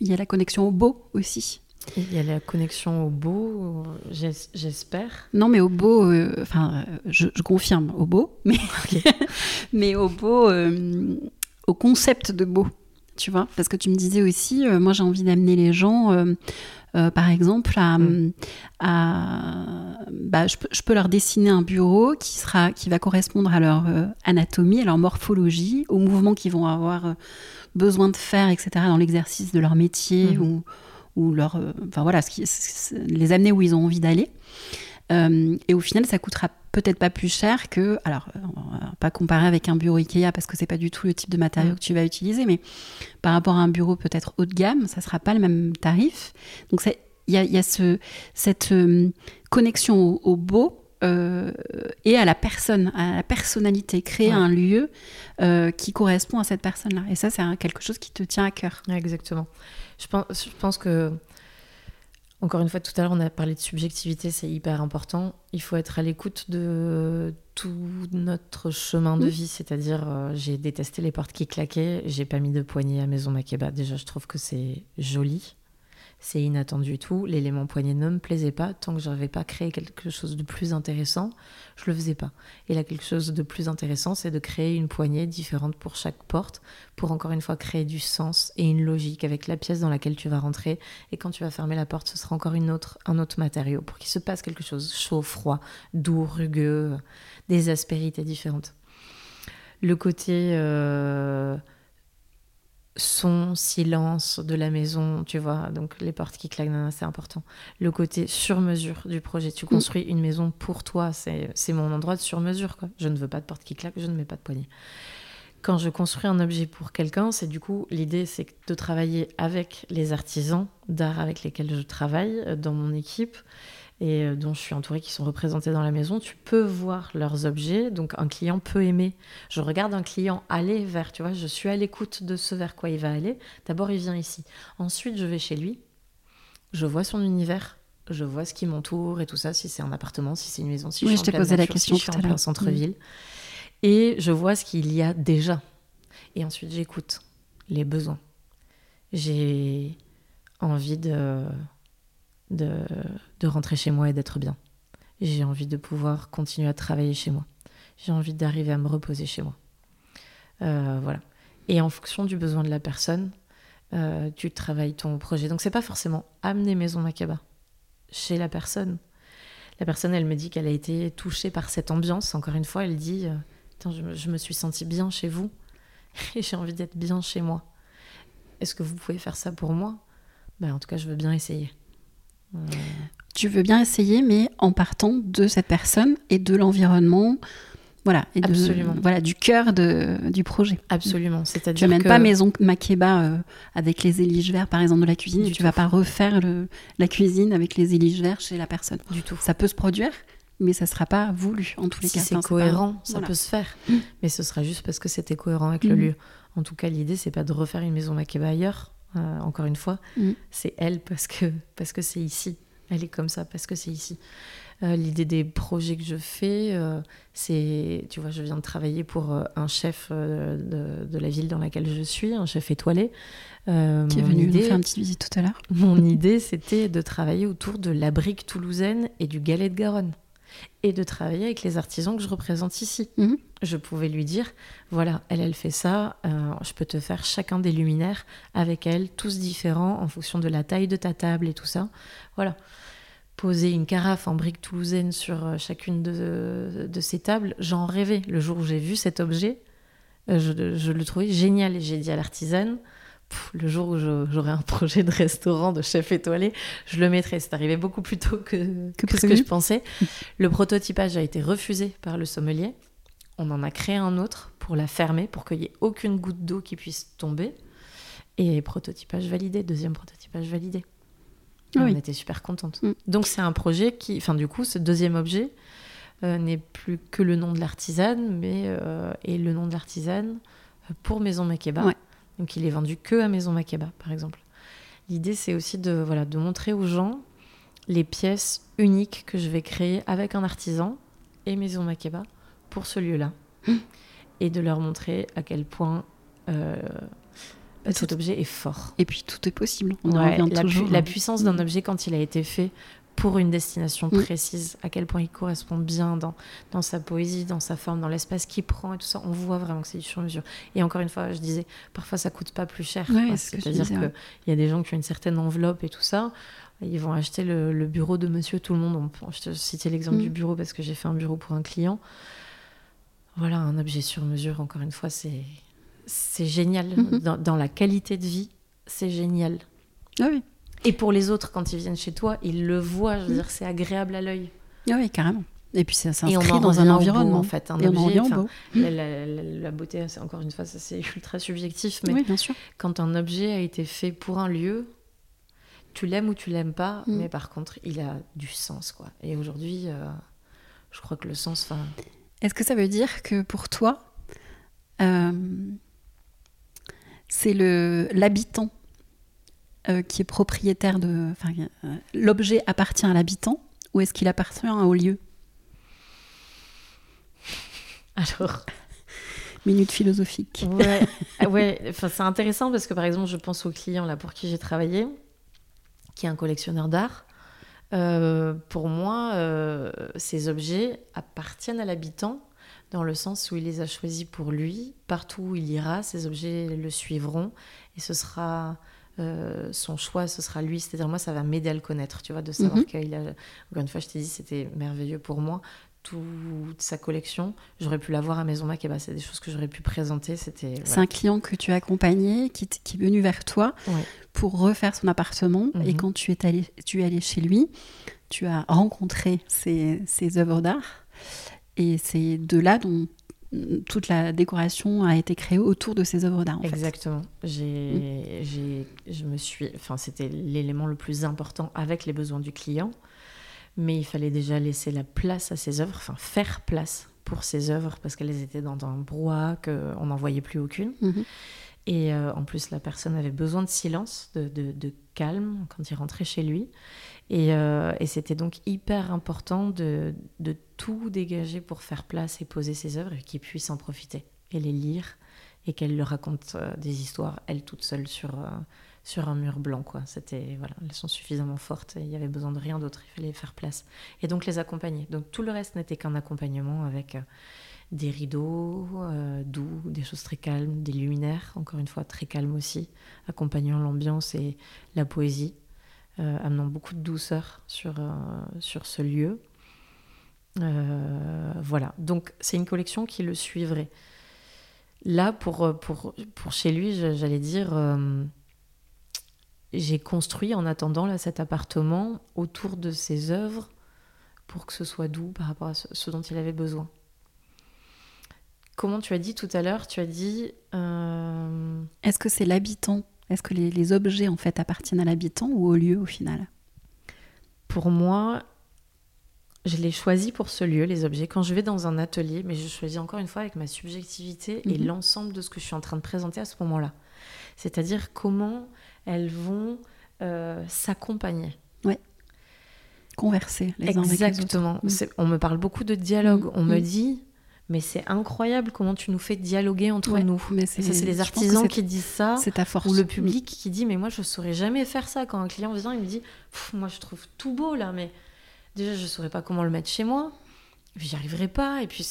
il y a la connexion au beau aussi. Et Il y a la connexion au beau, j'es- j'espère. Non, mais au beau, euh, enfin, je, je confirme au beau, mais, mais au beau, euh, au concept de beau, tu vois. Parce que tu me disais aussi, euh, moi j'ai envie d'amener les gens, euh, euh, par exemple, à. Mm. à- bah, je, peux, je peux leur dessiner un bureau qui, sera, qui va correspondre à leur anatomie, à leur morphologie, aux mouvements qu'ils vont avoir besoin de faire, etc., dans l'exercice de leur métier Mhm. ou, ou leur, enfin voilà, ce qui, les amener où ils ont envie d'aller. Et au final, ça coûtera peut-être pas plus cher que, alors, euh, pas comparer avec un bureau Ikea parce que c'est pas du tout le type de matériau Mm. que tu vas utiliser, mais par rapport à un bureau peut-être haut de gamme, ça sera pas le même tarif. Donc il y a, il y a ce, cette euh, connexion au, au beau euh, et à la personne, à la personnalité, créer Ouais. un lieu euh, qui correspond à cette personne-là. Et ça, c'est quelque chose qui te tient à cœur. Ouais, exactement. Je pense, je pense que, encore une fois, tout à l'heure, on a parlé de subjectivité, c'est hyper important. Il faut être à l'écoute de, tout notre chemin de Mm. vie, c'est-à-dire euh, j'ai détesté les portes qui claquaient, j'ai pas mis de poignée à Maison Makeba. Déjà, je trouve que c'est joli, c'est inattendu tout. L'élément poignée ne me plaisait pas tant que je n'avais pas créé quelque chose de plus intéressant, je le faisais pas. Et là, quelque chose de plus intéressant, c'est de créer une poignée différente pour chaque porte, pour encore une fois créer du sens et une logique avec la pièce dans laquelle tu vas rentrer. Et quand tu vas fermer la porte, ce sera encore une autre, un autre matériau pour qu'il se passe quelque chose chaud, froid, doux, rugueux, des aspérités différentes. Le côté euh, son, silence de la maison, tu vois, donc les portes qui claquent, c'est important. Le côté sur mesure du projet, tu construis une maison pour toi, c'est c'est mon endroit de sur mesure, quoi. Je ne veux pas de porte qui claque, je ne mets pas de poignée. Quand je construis un objet pour quelqu'un, c'est du coup, l'idée, c'est de travailler avec les artisans d'art avec lesquels je travaille euh, dans mon équipe et euh, dont je suis entourée, qui sont représentés dans la maison, tu peux voir leurs objets. Donc un client peut aimer. Je regarde un client aller vers, tu vois, je suis à l'écoute de ce vers quoi il va aller. D'abord, il vient ici. Ensuite, je vais chez lui. Je vois son univers. Je vois ce qui m'entoure et tout ça, si c'est un appartement, si c'est une maison, si Oui, je je suis en posé la question si je suis tout en plein centre-ville. Et je vois ce qu'il y a déjà. Et ensuite, j'écoute les besoins. J'ai envie de, de, rentrer chez moi et d'être bien. J'ai envie de pouvoir continuer à travailler chez moi. J'ai envie d'arriver à me reposer chez moi. Euh, voilà. Et en fonction du besoin de la personne, euh, tu travailles ton projet. Donc, c'est pas forcément amener Maison Makaba chez la personne. La personne, elle me dit qu'elle a été touchée par cette ambiance. Encore une fois, elle dit euh, je, me- je me suis sentie bien chez vous et j'ai envie d'être bien chez moi. Est-ce que vous pouvez faire ça pour moi? Ben, En tout cas, je veux bien essayer. Tu veux bien essayer, mais en partant de cette personne et de l'environnement, voilà, et de- Absolument. voilà, du cœur de, du projet. absolument. Tu n'amènes que... pas Maison Makeba euh, avec les éliges verts, par exemple, de la cuisine, tu tout. vas pas refaire le- la cuisine avec les éliges verts chez la personne. Du tout. Ça peut se produire, mais ça sera pas voulu en tous les Si cas. c'est Enfin, pas- cohérent, ça voilà. peut se faire. Mm. Mais ce sera juste parce que c'était cohérent avec le Mm. lieu. En tout cas, l'idée, c'est pas de refaire une maison Makeba ailleurs. Euh, encore une fois, Mm. c'est elle parce que parce que c'est ici. Elle est comme ça parce que c'est ici. Euh, L'idée des projets que je fais, euh, c'est, tu vois, je viens de travailler pour un chef de, de la ville dans laquelle je suis, un chef étoilé. Qui est venu nous idée- faire une petite visite tout à l'heure. mon idée, c'était de travailler autour de la brique toulousaine et du galet de Garonne. Et de travailler avec les artisans que je représente ici. Mhm. Je pouvais lui dire, voilà, elle, elle fait ça, euh, je peux te faire chacun des luminaires avec elle, tous différents en fonction de la taille de ta table et tout ça. Voilà. Poser une carafe en brique toulousaine sur euh, chacune de, de ces tables, j'en rêvais. Le jour où j'ai vu cet objet, euh, je, je le trouvais génial. Et j'ai dit à l'artisane, Pff, le jour où j'aurai un projet de restaurant de chef étoilé, je le mettrai. C'est arrivé beaucoup plus tôt que, Que que ce que je pensais. Le prototypage a été refusé par le sommelier. On en a créé un autre pour la fermer, pour qu'il n'y ait aucune goutte d'eau qui puisse tomber. Et prototypage validé, deuxième prototypage validé. Et Ah oui. On était super contente. Mm. Donc c'est un projet qui, enfin du coup, ce deuxième objet euh, n'est plus que le nom de l'artisane, mais euh, est le nom de l'artisane pour Maison Makeba. Ouais. Donc il est vendu que à Maison Makeba, par exemple. L'idée, c'est aussi de, voilà, de montrer aux gens les pièces uniques que je vais créer avec un artisan et Maison Makeba pour ce lieu-là. Et de leur montrer à quel point euh, Bah, cet objet est fort. Et puis tout est possible. On Ouais, revient la, pu- la puissance d'un objet quand il a été fait pour une destination Mm. précise, à quel point il correspond bien dans, dans sa poésie, dans sa forme, dans l'espace qu'il prend et tout ça, on voit vraiment que c'est du sur-mesure. Et encore une fois, je disais, parfois ça coûte pas plus cher. Ouais, ce C'est-à-dire qu'il ouais. y a des gens qui ont une certaine enveloppe et tout ça, ils vont acheter le, le bureau de monsieur tout le monde. On Je te citais l'exemple Mm. du bureau parce que j'ai fait un bureau pour un client. Voilà, un objet sur mesure, encore une fois, c'est génial. Mhm. Dans, dans la qualité de vie, c'est génial. Ah oui. Et pour les autres, quand ils viennent chez toi, ils le voient. Je veux Mm. dire, c'est agréable à l'œil. Ah oui, carrément. Et puis ça s'inscrit en dans un au beau, environnement. en fait. Un Et en objet, enfin, beau. la, la- beauté, c'est encore une fois, c'est ultra subjectif, mais Oui, bien sûr. quand un objet a été fait pour un lieu, tu l'aimes ou tu l'aimes pas, Mm. mais par contre, il a du sens, quoi. Et aujourd'hui, euh, je crois que le sens, enfin, Est-ce que ça veut dire que pour toi, euh, c'est le l'habitant euh, qui est propriétaire de, enfin, euh, l'objet appartient à l'habitant ou est-ce qu'il appartient au lieu? Alors. Minute philosophique. Ouais, ouais. Enfin, c'est intéressant parce que par exemple, je pense au client là pour qui j'ai travaillé, qui est un collectionneur d'art. Euh, pour moi, ces objets appartiennent à l'habitant dans le sens où il les a choisis pour lui. Partout où il ira, ces objets le suivront et ce sera euh, son choix, ce sera lui. C'est-à-dire, moi, ça va m'aider à le connaître, tu vois, de savoir mhm. qu'il a. Encore une fois, je t'ai dit, c'était merveilleux pour moi. Toute sa collection, j'aurais pu l'avoir à Maison Mac, et bah, c'est des choses que j'aurais pu présenter. C'était. C'est un client que tu as accompagné, qui, qui est venu vers toi pour refaire son appartement. Et mhm. quand tu es allé, tu es allé chez lui, tu as rencontré ses, ses œuvres d'art. Et c'est de là dont toute la décoration a été créée autour de ces œuvres d'art. Exactement. J'ai, mm. j'ai, je me suis, enfin, c'était l'élément le plus important avec les besoins du client, mais il fallait déjà laisser la place à ces œuvres, enfin faire place pour ces œuvres parce qu'elles étaient dans un brouhaha qu'on n'en voyait plus aucune. Mm-hmm. Et euh, en plus, la personne avait besoin de silence, de, de, de calme quand il rentrait chez lui. Euh, et, c'était donc hyper important de, tout dégager pour faire place et poser ses œuvres et qu'il puisse en profiter et les lire et qu'elle leur raconte euh, des histoires, elle toute seule, sur, euh, sur un mur blanc. Quoi. C'était, voilà, elles sont suffisamment fortes et il y avait besoin de rien d'autre, il fallait faire place. Et donc les accompagner. Donc tout le reste n'était qu'un accompagnement avec des rideaux doux, des choses très calmes, des luminaires, encore une fois très calmes aussi, accompagnant l'ambiance et la poésie. Euh, amenant beaucoup de douceur sur, euh, sur ce lieu. Euh, voilà, donc c'est une collection qui le suivrait. Là, pour, pour, pour chez lui, j'allais dire, j'ai construit en attendant là, cet appartement autour de ses œuvres pour que ce soit doux par rapport à ce, dont il avait besoin. Comment tu as dit tout à l'heure Tu as dit. Est-ce que c'est l'habitant est-ce que les, objets en fait appartiennent à l'habitant ou au lieu au final? Pour moi, je les choisis pour ce lieu, les objets. Quand je vais dans un atelier, mais je choisis encore une fois avec ma subjectivité et mhm. l'ensemble de ce que je suis en train de présenter à ce moment-là. C'est-à-dire comment elles vont euh, s'accompagner. Oui. Converser les Exactement. Uns avec les autres. On me parle beaucoup de dialogue. Mhm. On me mhm. dit mais c'est incroyable comment tu nous fais dialoguer entre nous. Mais ça, c'est les artisans qui disent ça. C'est ta force. Ou le public qui dit, mais moi, je saurais jamais faire ça. Quand un client vient, il me dit, moi, je trouve tout beau là, mais déjà, je saurais pas comment le mettre chez moi. J'y arriverai pas. Et puis.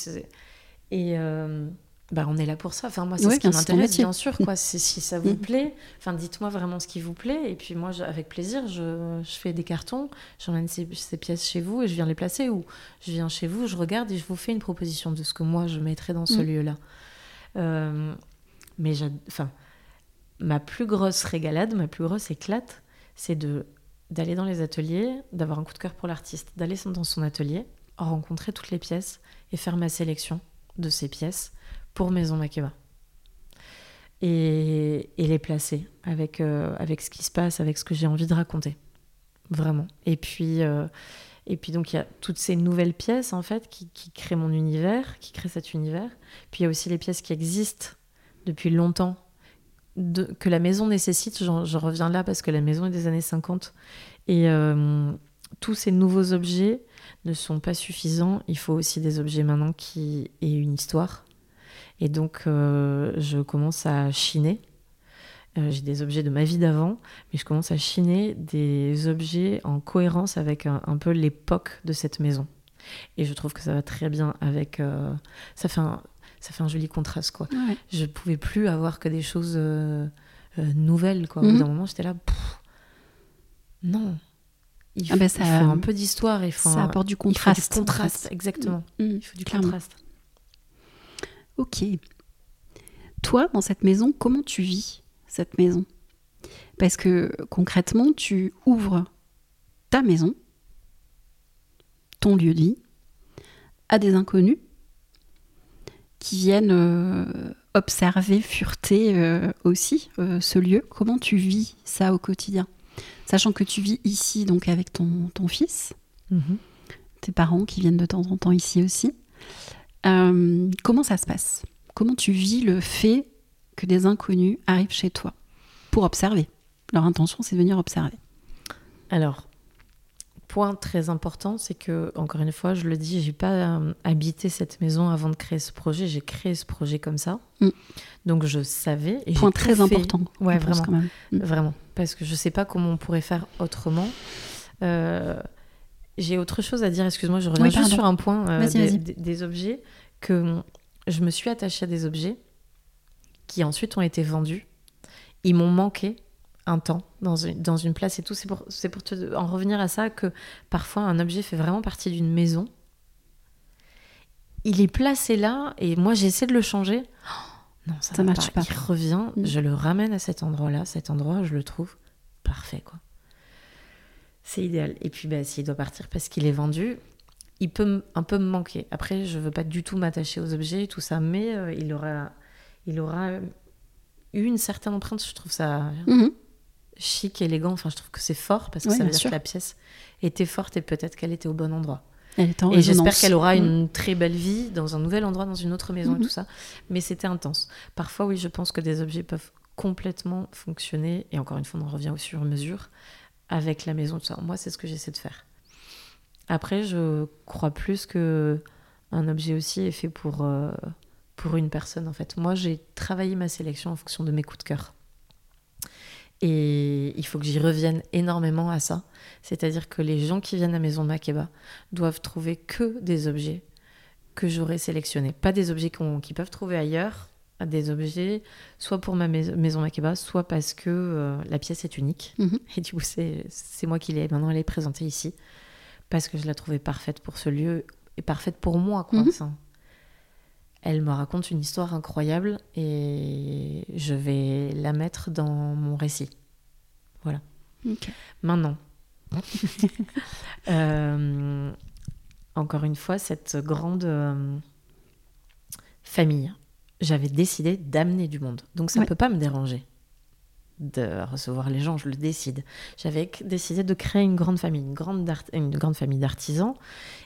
Et, euh, bah, on est là pour ça. Enfin, moi, c'est ce qui m'intéresse, bien sûr. Quoi. si ça vous mm. plaît, enfin, dites-moi vraiment ce qui vous plaît. Et puis, moi, avec plaisir, je, je, fais des cartons, j'emmène ces, ces, pièces chez vous et je viens les placer. Ou je viens chez vous, je regarde et je vous fais une proposition de ce que moi, je mettrais dans ce mm. lieu-là. Euh, mais, enfin, ma plus grosse régalade, ma plus grosse éclate, c'est de d'aller dans les ateliers, d'avoir un coup de cœur pour l'artiste, d'aller dans son atelier, rencontrer toutes les pièces et faire ma sélection de ces pièces pour Maison Makeba. Et, les placer avec, euh, avec ce qui se passe, avec ce que j'ai envie de raconter. Vraiment. Et puis, euh, et puis donc, il y a toutes ces nouvelles pièces, en fait, qui, créent mon univers, qui créent cet univers. Puis il y a aussi les pièces qui existent depuis longtemps, que la maison nécessite. Je, reviens là parce que la maison est des années 50. Et euh, tous ces nouveaux objets ne sont pas suffisants. Il faut aussi des objets maintenant qui aient une histoire, et donc, euh, je commence à chiner. Euh, j'ai des objets de ma vie d'avant, mais je commence à chiner des objets en cohérence avec un, peu l'époque de cette maison. Et je trouve que ça va très bien avec. Euh, ça, fait un, ça fait un joli contraste, quoi. Je ne pouvais plus avoir que des choses nouvelles, quoi. Au bout mhm. d'un moment, j'étais là. non. Il ah bah faut, ça, un peu d'histoire. Ça apporte du contraste. Il faut du contraste, exactement. Mhm. il faut du contraste. Ok. Toi, dans cette maison, comment tu vis cette maison? Parce que concrètement, tu ouvres ta maison, ton lieu de vie, à des inconnus qui viennent euh, observer, fureter euh, aussi euh, ce lieu. Comment tu vis ça au quotidien? Sachant que tu vis ici donc avec ton, ton fils, mhm. tes parents qui viennent de temps en temps ici aussi. Euh, comment ça se passe? Comment tu vis le fait que des inconnus arrivent chez toi pour observer? Leur intention, c'est de venir observer. Alors, point très important, c'est que, encore une fois, je le dis, j'ai pas euh, habité cette maison avant de créer ce projet. J'ai créé ce projet comme ça. Mm. Donc je savais. Et Point très fait- important. Ouais, vraiment. quand même. Mm. Vraiment. Parce que je sais pas comment on pourrait faire autrement. Euh, j'ai autre chose à dire, excuse-moi, je reviens Oui, juste sur un point euh, des, objets que je me suis attachée à des objets qui ensuite ont été vendus. Ils m'ont manqué un temps dans une, dans une place et tout. C'est pour, c'est pour te- en revenir à ça que parfois un objet fait vraiment partie d'une maison. Il est placé là et moi j'essaie de le changer. Oh, non, ça, Ça va matche pas. Il revient, Mm. je le ramène à cet endroit-là. Cet endroit, je le trouve parfait, quoi. C'est idéal. Et puis, bah, s'il doit partir parce qu'il est vendu, il peut un peu me manquer. Après, je veux pas du tout m'attacher aux objets, tout ça, mais euh, il aura, il aura eu une certaine empreinte. Je trouve ça Mhm. chic, élégant. Enfin, je trouve que c'est fort parce que Oui, ça veut dire sûr. que la pièce était forte et peut-être qu'elle était au bon endroit. Elle est en Et j'espère qu'elle aura Mm. une très belle vie dans un nouvel endroit, dans une autre maison et tout ça. Mais c'était intense. Parfois, oui, je pense que des objets peuvent complètement fonctionner. Et encore une fois, on en revient au sur-mesure avec la maison, tout ça. Moi, c'est ce que j'essaie de faire. Après, je crois plus que un objet aussi est fait pour, euh, pour une personne, en fait. Moi, j'ai travaillé ma sélection en fonction de mes coups de cœur. Et il faut que j'y revienne énormément à ça. C'est-à-dire que les gens qui viennent à Maison Makeba doivent trouver que des objets que j'aurais sélectionnés. Pas des objets qu'ils peuvent trouver ailleurs, des objets soit pour ma mais- Maison Makeba, soit parce que euh, la pièce est unique. Mhm. Et du coup, c'est moi qui l'ai. Maintenant, elle est présentée ici. Parce que je la trouvais parfaite pour ce lieu et parfaite pour moi. Quoi. Mhm. Ça. Elle me raconte une histoire incroyable et je vais la mettre dans mon récit. Ok. Maintenant, euh, encore une fois, cette grande euh, famille, j'avais décidé d'amener du monde. Donc ça ne Ouais. peut pas me déranger de recevoir les gens, je le décide. J'avais décidé de créer une grande famille, une grande, d'art- une grande famille d'artisans.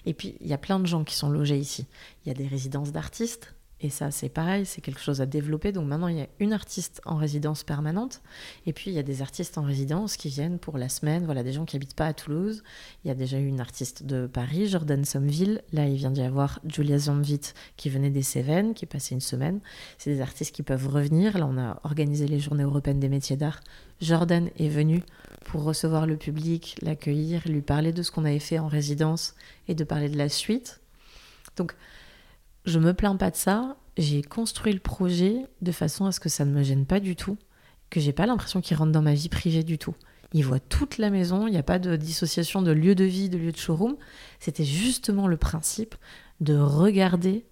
Et puis, il y a plein de gens qui sont logés ici. Il y a des résidences d'artistes. Et ça, c'est pareil, c'est quelque chose à développer. Donc maintenant, il y a une artiste en résidence permanente. Et puis, il y a des artistes en résidence qui viennent pour la semaine. Voilà, des gens qui habitent pas à Toulouse. Il y a déjà eu une artiste de Paris, Jordan Sommeville. Là, il vient d'y avoir Julia Zombit qui venait des Cévennes, qui passée une semaine. C'est des artistes qui peuvent revenir. Là, on a organisé les Journées européennes des métiers d'art. Jordan est venu pour recevoir le public, l'accueillir, lui parler de ce qu'on avait fait en résidence et de parler de la suite. Donc, je me plains pas de ça. J'ai construit le projet de façon à ce que ça ne me gêne pas du tout, que j'ai pas l'impression qu'il rentre dans ma vie privée du tout. Il voit toute la maison, il n'y a pas de dissociation de lieu de vie, de lieu de showroom. C'était justement le principe de regarder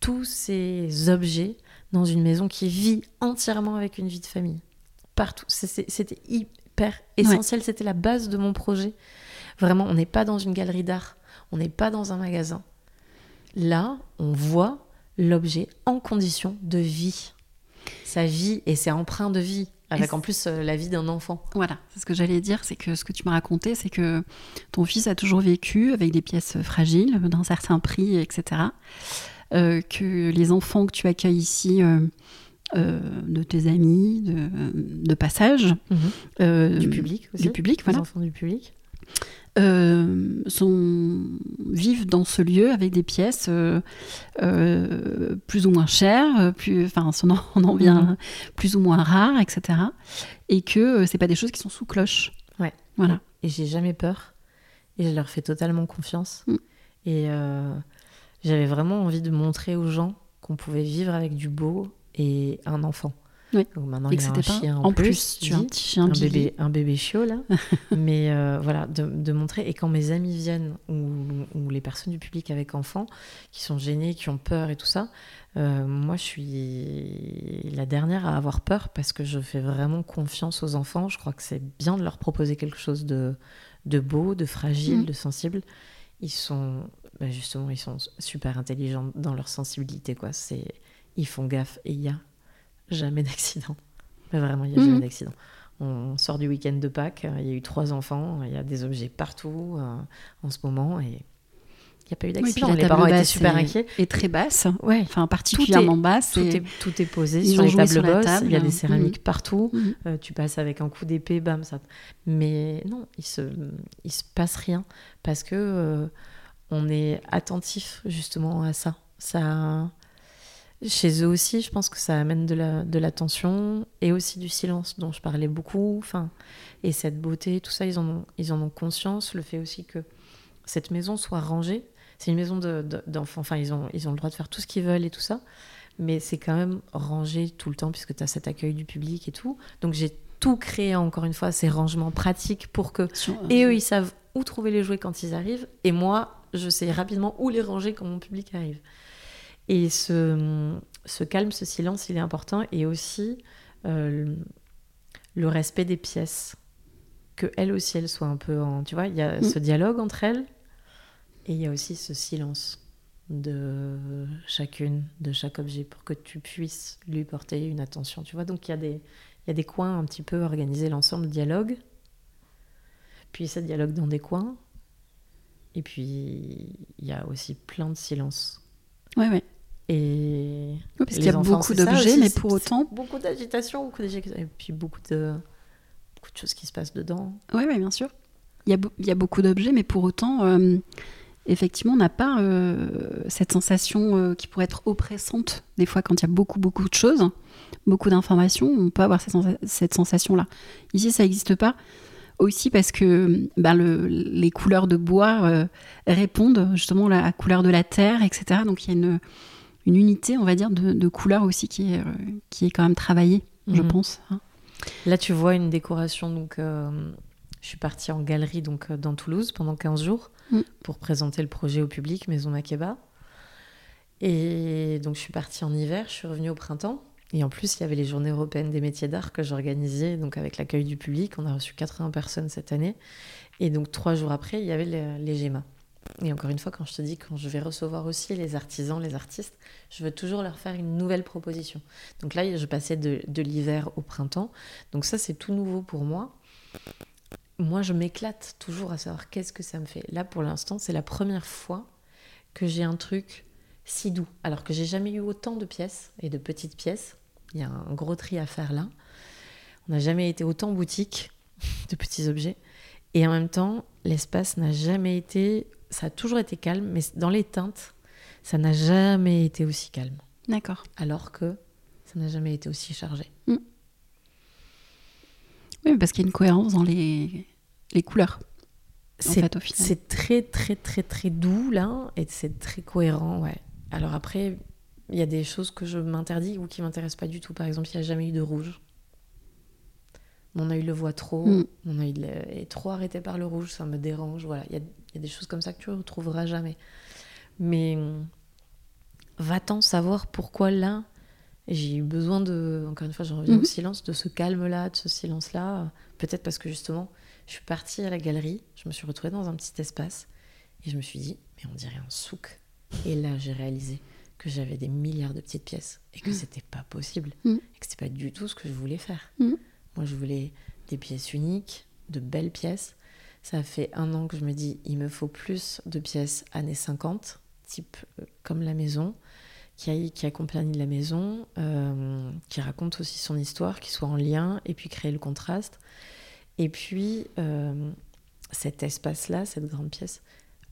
tous ces objets dans une maison qui vit entièrement avec une vie de famille. Partout. C'était hyper essentiel, c'était la base de mon projet. Vraiment, on n'est pas dans une galerie d'art, on n'est pas dans un magasin. Là, on voit l'objet en condition de vie. Sa vie et c'est empreint de vie, avec en plus euh, la vie d'un enfant. Voilà, c'est ce que j'allais dire, c'est que ce que tu m'as raconté, c'est que ton fils a toujours vécu avec des pièces fragiles, d'un certain prix, etc. Euh, que les enfants que tu accueilles ici, euh, de tes amis, de, de passage, euh, Du public aussi. du public, Les voilà, enfants du public. Euh, sont, vivent dans ce lieu avec des pièces euh, euh, plus ou moins chères, plus, enfin, on en, vient Mhm. plus ou moins rares, etc. Et que c'est pas des choses qui sont sous cloche. Ouais. Voilà. Et j'ai jamais peur. Et je leur fais totalement confiance. Mm. Et j'avais vraiment envie de montrer aux gens qu'on pouvait vivre avec du beau et un enfant. Oui. Donc maintenant, Et il que y a un pas. chien en, En plus, tu as un Billy. petit chien un Billy. bébé, un bébé chiot là. Mais euh, voilà, de, de montrer. Et quand mes amis viennent, ou, ou les personnes du public avec enfants, qui sont gênées, qui ont peur et tout ça, euh, moi je suis la dernière à avoir peur parce que je fais vraiment confiance aux enfants. Je crois que c'est bien de leur proposer quelque chose de, de beau, de fragile, Mhm. de sensible. Ils sont, bah, justement, ils sont super intelligents dans leur sensibilité, quoi. C'est, ils font gaffe et il y a jamais d'accident. Mais vraiment, il n'y a Mhm. jamais d'accident. On sort du week-end de Pâques, euh, il y a eu trois enfants, il y a des objets partout euh, en ce moment et il n'y a pas eu Oui, d'accident. la les parents étaient basse super est- inquiets. est très basse, Ouais. enfin particulièrement basse. Tout et- est, tout est posé Ils sur les tables bosses. table. Il y a des céramiques partout. Mhm. Euh, tu passes avec un coup d'épée, bam, ça. Mais non, il se, il se passe rien parce que euh, on est attentif justement à ça. Ça, chez eux aussi, je pense que ça amène de la, de l'attention et aussi du silence dont je parlais beaucoup. Enfin, et cette beauté, tout ça, ils en ont, ils en ont conscience. Le fait aussi que cette maison soit rangée. C'est une maison de- de- d'enfants. Enfin, ils ont, ils ont le droit de faire tout ce qu'ils veulent et tout ça. Mais c'est quand même rangé tout le temps puisque tu as cet accueil du public et tout. Donc j'ai tout créé encore une fois, ces rangements pratiques pour que. Sur- Et eux, ils savent où trouver les jouets quand ils arrivent. Et moi, je sais rapidement où les ranger quand mon public arrive. Et ce, ce calme, ce silence, il est important. Et aussi euh, le respect des pièces. Que elles aussi, elles soient un peu en. Tu vois, il y a Mm. ce dialogue entre elles. Et il y a aussi ce silence de chacune, de chaque objet, pour que tu puisses lui porter une attention. Tu vois, donc il y a des, il y a des coins un petit peu organisés, l'ensemble dialogue. Puis ça dialogue dans des coins. Et puis il y a aussi plein de silence. Ouais, ouais. Et Oui, parce qu'il y a enfants, beaucoup d'objets, mais pour autant. beaucoup d'agitation, beaucoup et puis beaucoup de beaucoup de choses qui se passent dedans. Oui, oui, bien sûr. Il y a, il y a beaucoup d'objets, mais pour autant, euh, effectivement, on n'a pas euh, cette sensation euh, qui pourrait être oppressante. Des fois, quand il y a beaucoup, beaucoup de choses, beaucoup d'informations, on peut avoir cette, sensa- cette sensation-là. Ici, ça n'existe pas. Aussi parce que ben, le- les couleurs de bois euh, répondent justement à la couleur de la terre, etc. Donc il y a une, une unité, on va dire, de, de couleurs aussi qui est, euh, qui est quand même travaillée, je Mhm. pense. hein. Là, tu vois une décoration. Donc, euh, je suis partie en galerie donc euh, dans Toulouse pendant 15 jours Mm. pour présenter le projet au public, Maison Makeba. Et donc, je suis partie en hiver. Je suis revenue au printemps. Et en plus, il y avait les Journées européennes des métiers d'art que j'organisais donc avec l'accueil du public. On a reçu 80 personnes cette année. Et donc, trois jours après, il y avait les, les GEMA. Et encore une fois, quand je te dis quand je vais recevoir aussi les artisans, les artistes, je veux toujours leur faire une nouvelle proposition. Donc là, je passais de, de l'hiver au printemps. Donc ça, c'est tout nouveau pour moi. Moi, je m'éclate toujours à savoir qu'est-ce que ça me fait. Là, pour l'instant, c'est la première fois que j'ai un truc si doux. Alors que j'ai jamais eu autant de pièces et de petites pièces. Il y a un gros tri à faire là. On n'a jamais été autant boutique de petits objets. Et en même temps, l'espace n'a jamais été... Ça a toujours été calme, mais dans les teintes, ça n'a jamais été aussi calme. D'accord. Alors que ça n'a jamais été aussi chargé. Oui, parce qu'il y a une cohérence dans les, les couleurs. En C'est fait, très, très, très, très doux, là, et c'est très cohérent, ouais. Alors après, il y a des choses que je m'interdis ou qui m'intéressent pas du tout. Par exemple, il n'y a jamais eu de rouge. Mon œil le voit trop, Mm. mon œil est trop arrêté par le rouge, ça me dérange. Voilà, il y a, il y a des choses comme ça que tu ne retrouveras jamais. Mais hum, va-t'en savoir pourquoi là, j'ai eu besoin de, encore une fois, je reviens Mhm. au silence, de ce calme-là, de ce silence-là. Peut-être parce que justement, je suis partie à la galerie, je me suis retrouvée dans un petit espace et je me suis dit, mais on dirait un souk. Et là, j'ai réalisé que j'avais des milliards de petites pièces et que c'était pas possible Mm. et que c'était pas du tout ce que je voulais faire. Mm. Moi, je voulais des pièces uniques, de belles pièces. Ça fait un an que je me dis, il me faut plus de pièces années 50, type euh, comme la maison, qui, a- qui accompagne la maison, euh, qui raconte aussi son histoire, qui soit en lien, et puis créer le contraste. Et puis, euh, cet espace-là, cette grande pièce,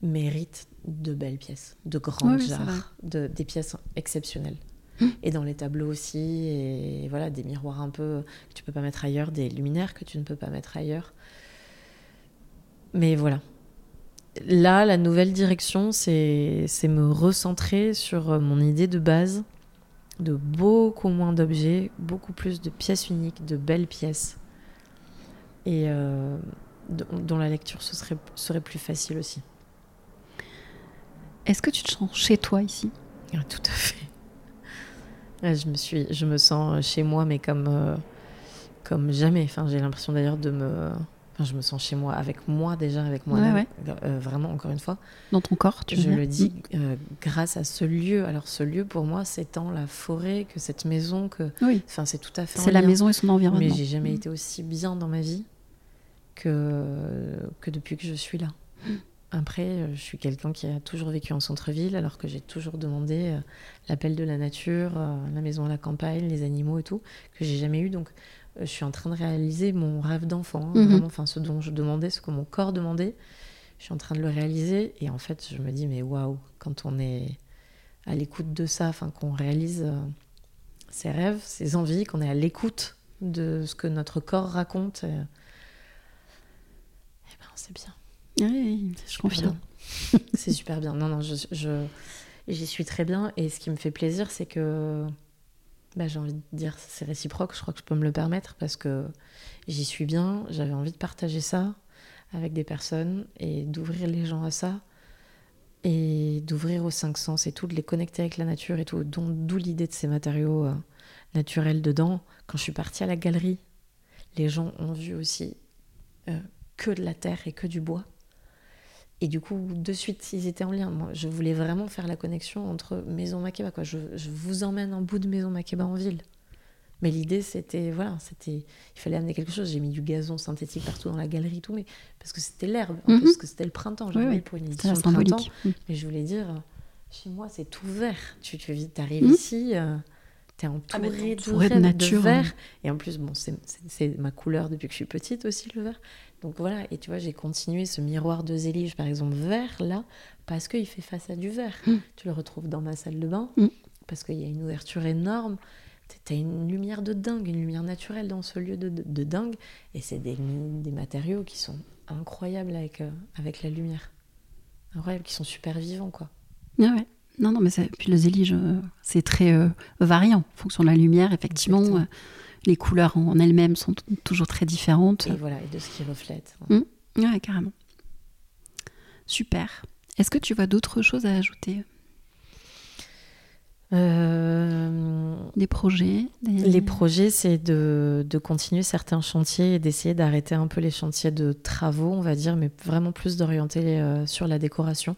mérite de belles pièces, de grandes Oui, jarres, de, des pièces exceptionnelles. Mm. Et dans les tableaux aussi, et voilà, des miroirs un peu que tu peux pas mettre ailleurs, des luminaires que tu ne peux pas mettre ailleurs. Mais voilà. Là, la nouvelle direction, c'est me recentrer sur euh, mon idée de base, de beaucoup moins d'objets, beaucoup plus de pièces uniques, de belles pièces, et euh, dont la lecture ce serait, serait plus facile aussi. Est-ce que tu te sens chez toi ici? Ah, tout à fait. Ouais, je, me suis, je me sens chez moi, mais comme, euh, comme jamais. Enfin, j'ai l'impression d'ailleurs de me. Enfin, je me sens chez moi, avec moi déjà, avec moi-même. Ouais, Euh, vraiment, encore une fois. Dans ton corps, tu je veux le dis euh, grâce à ce lieu. Alors, ce lieu, pour moi, c'est tant la forêt que cette maison, que. Oui, Enfin, c'est tout à fait. c'est la lien. maison et son environnement. Mais j'ai jamais Mm. été aussi bien dans ma vie que, que depuis que je suis là. après, je suis quelqu'un qui a toujours vécu en centre-ville, alors que j'ai toujours demandé l'appel de la nature, la maison à la campagne, les animaux et tout, que j'ai jamais eu. Donc, je suis en train de réaliser mon rêve d'enfant, hein, mhm. enfin ce dont je demandais, ce que mon corps demandait. Je suis en train de le réaliser et en fait, je me dis mais waouh, quand on est à l'écoute de ça, enfin qu'on réalise ses rêves, ses envies, qu'on est à l'écoute de ce que notre corps raconte, eh ben c'est bien. Oui, je confirme. c'est super bien. Non, non, je, j'y suis très bien. Et ce qui me fait plaisir, c'est que bah, j'ai envie de dire c'est réciproque. Je crois que je peux me le permettre parce que j'y suis bien. J'avais envie de partager ça avec des personnes et d'ouvrir les gens à ça et d'ouvrir aux cinq sens et tout, de les connecter avec la nature et tout. D'où l'idée de ces matériaux euh, naturels dedans. Quand je suis partie à la galerie, les gens ont vu aussi euh, que de la terre et que du bois. Et du coup, de suite, ils étaient en lien. Moi, je voulais vraiment faire la connexion entre Maison Makeba. Quoi. Je, vous emmène en bout de Maison Makeba en ville. Mais l'idée, c'était, voilà, c'était, il fallait amener quelque chose. J'ai mis du gazon synthétique partout dans la galerie, tout, mais parce que c'était l'herbe, mhm. parce que c'était le printemps. J'avais oui, pour une édition printemps. Mhm. Mais je voulais dire, chez moi, c'est tout vert. Tu, tu arrives mhm. ici, euh, tu es entouré, de, nature, de vert. Et en plus, bon, c'est ma couleur depuis que je suis petite aussi, le vert. Donc voilà, et tu vois, j'ai continué ce miroir de zélige, par exemple, vert, là, parce qu'il fait face à du vert. Mm. Tu le retrouves dans ma salle de bain, mm. parce qu'il y a une ouverture énorme. Tu as une lumière de dingue, une lumière naturelle dans ce lieu de, de, dingue. Et c'est des, des, matériaux qui sont incroyables avec, euh, avec la lumière. Incroyables, qui sont super vivants, quoi. Ah ouais. Non, non, mais puis le zélige, euh, c'est très euh, variant en fonction de la lumière, effectivement les couleurs en elles-mêmes sont toujours très différentes. Et voilà, et de ce qui reflète. Mmh. Ouais, carrément. Super. Est-ce que tu vois d'autres choses à ajouter? Euh, Des projets Les projets, c'est de, de, continuer certains chantiers et d'essayer d'arrêter un peu les chantiers de travaux, on va dire, mais vraiment plus d'orienter euh, sur la décoration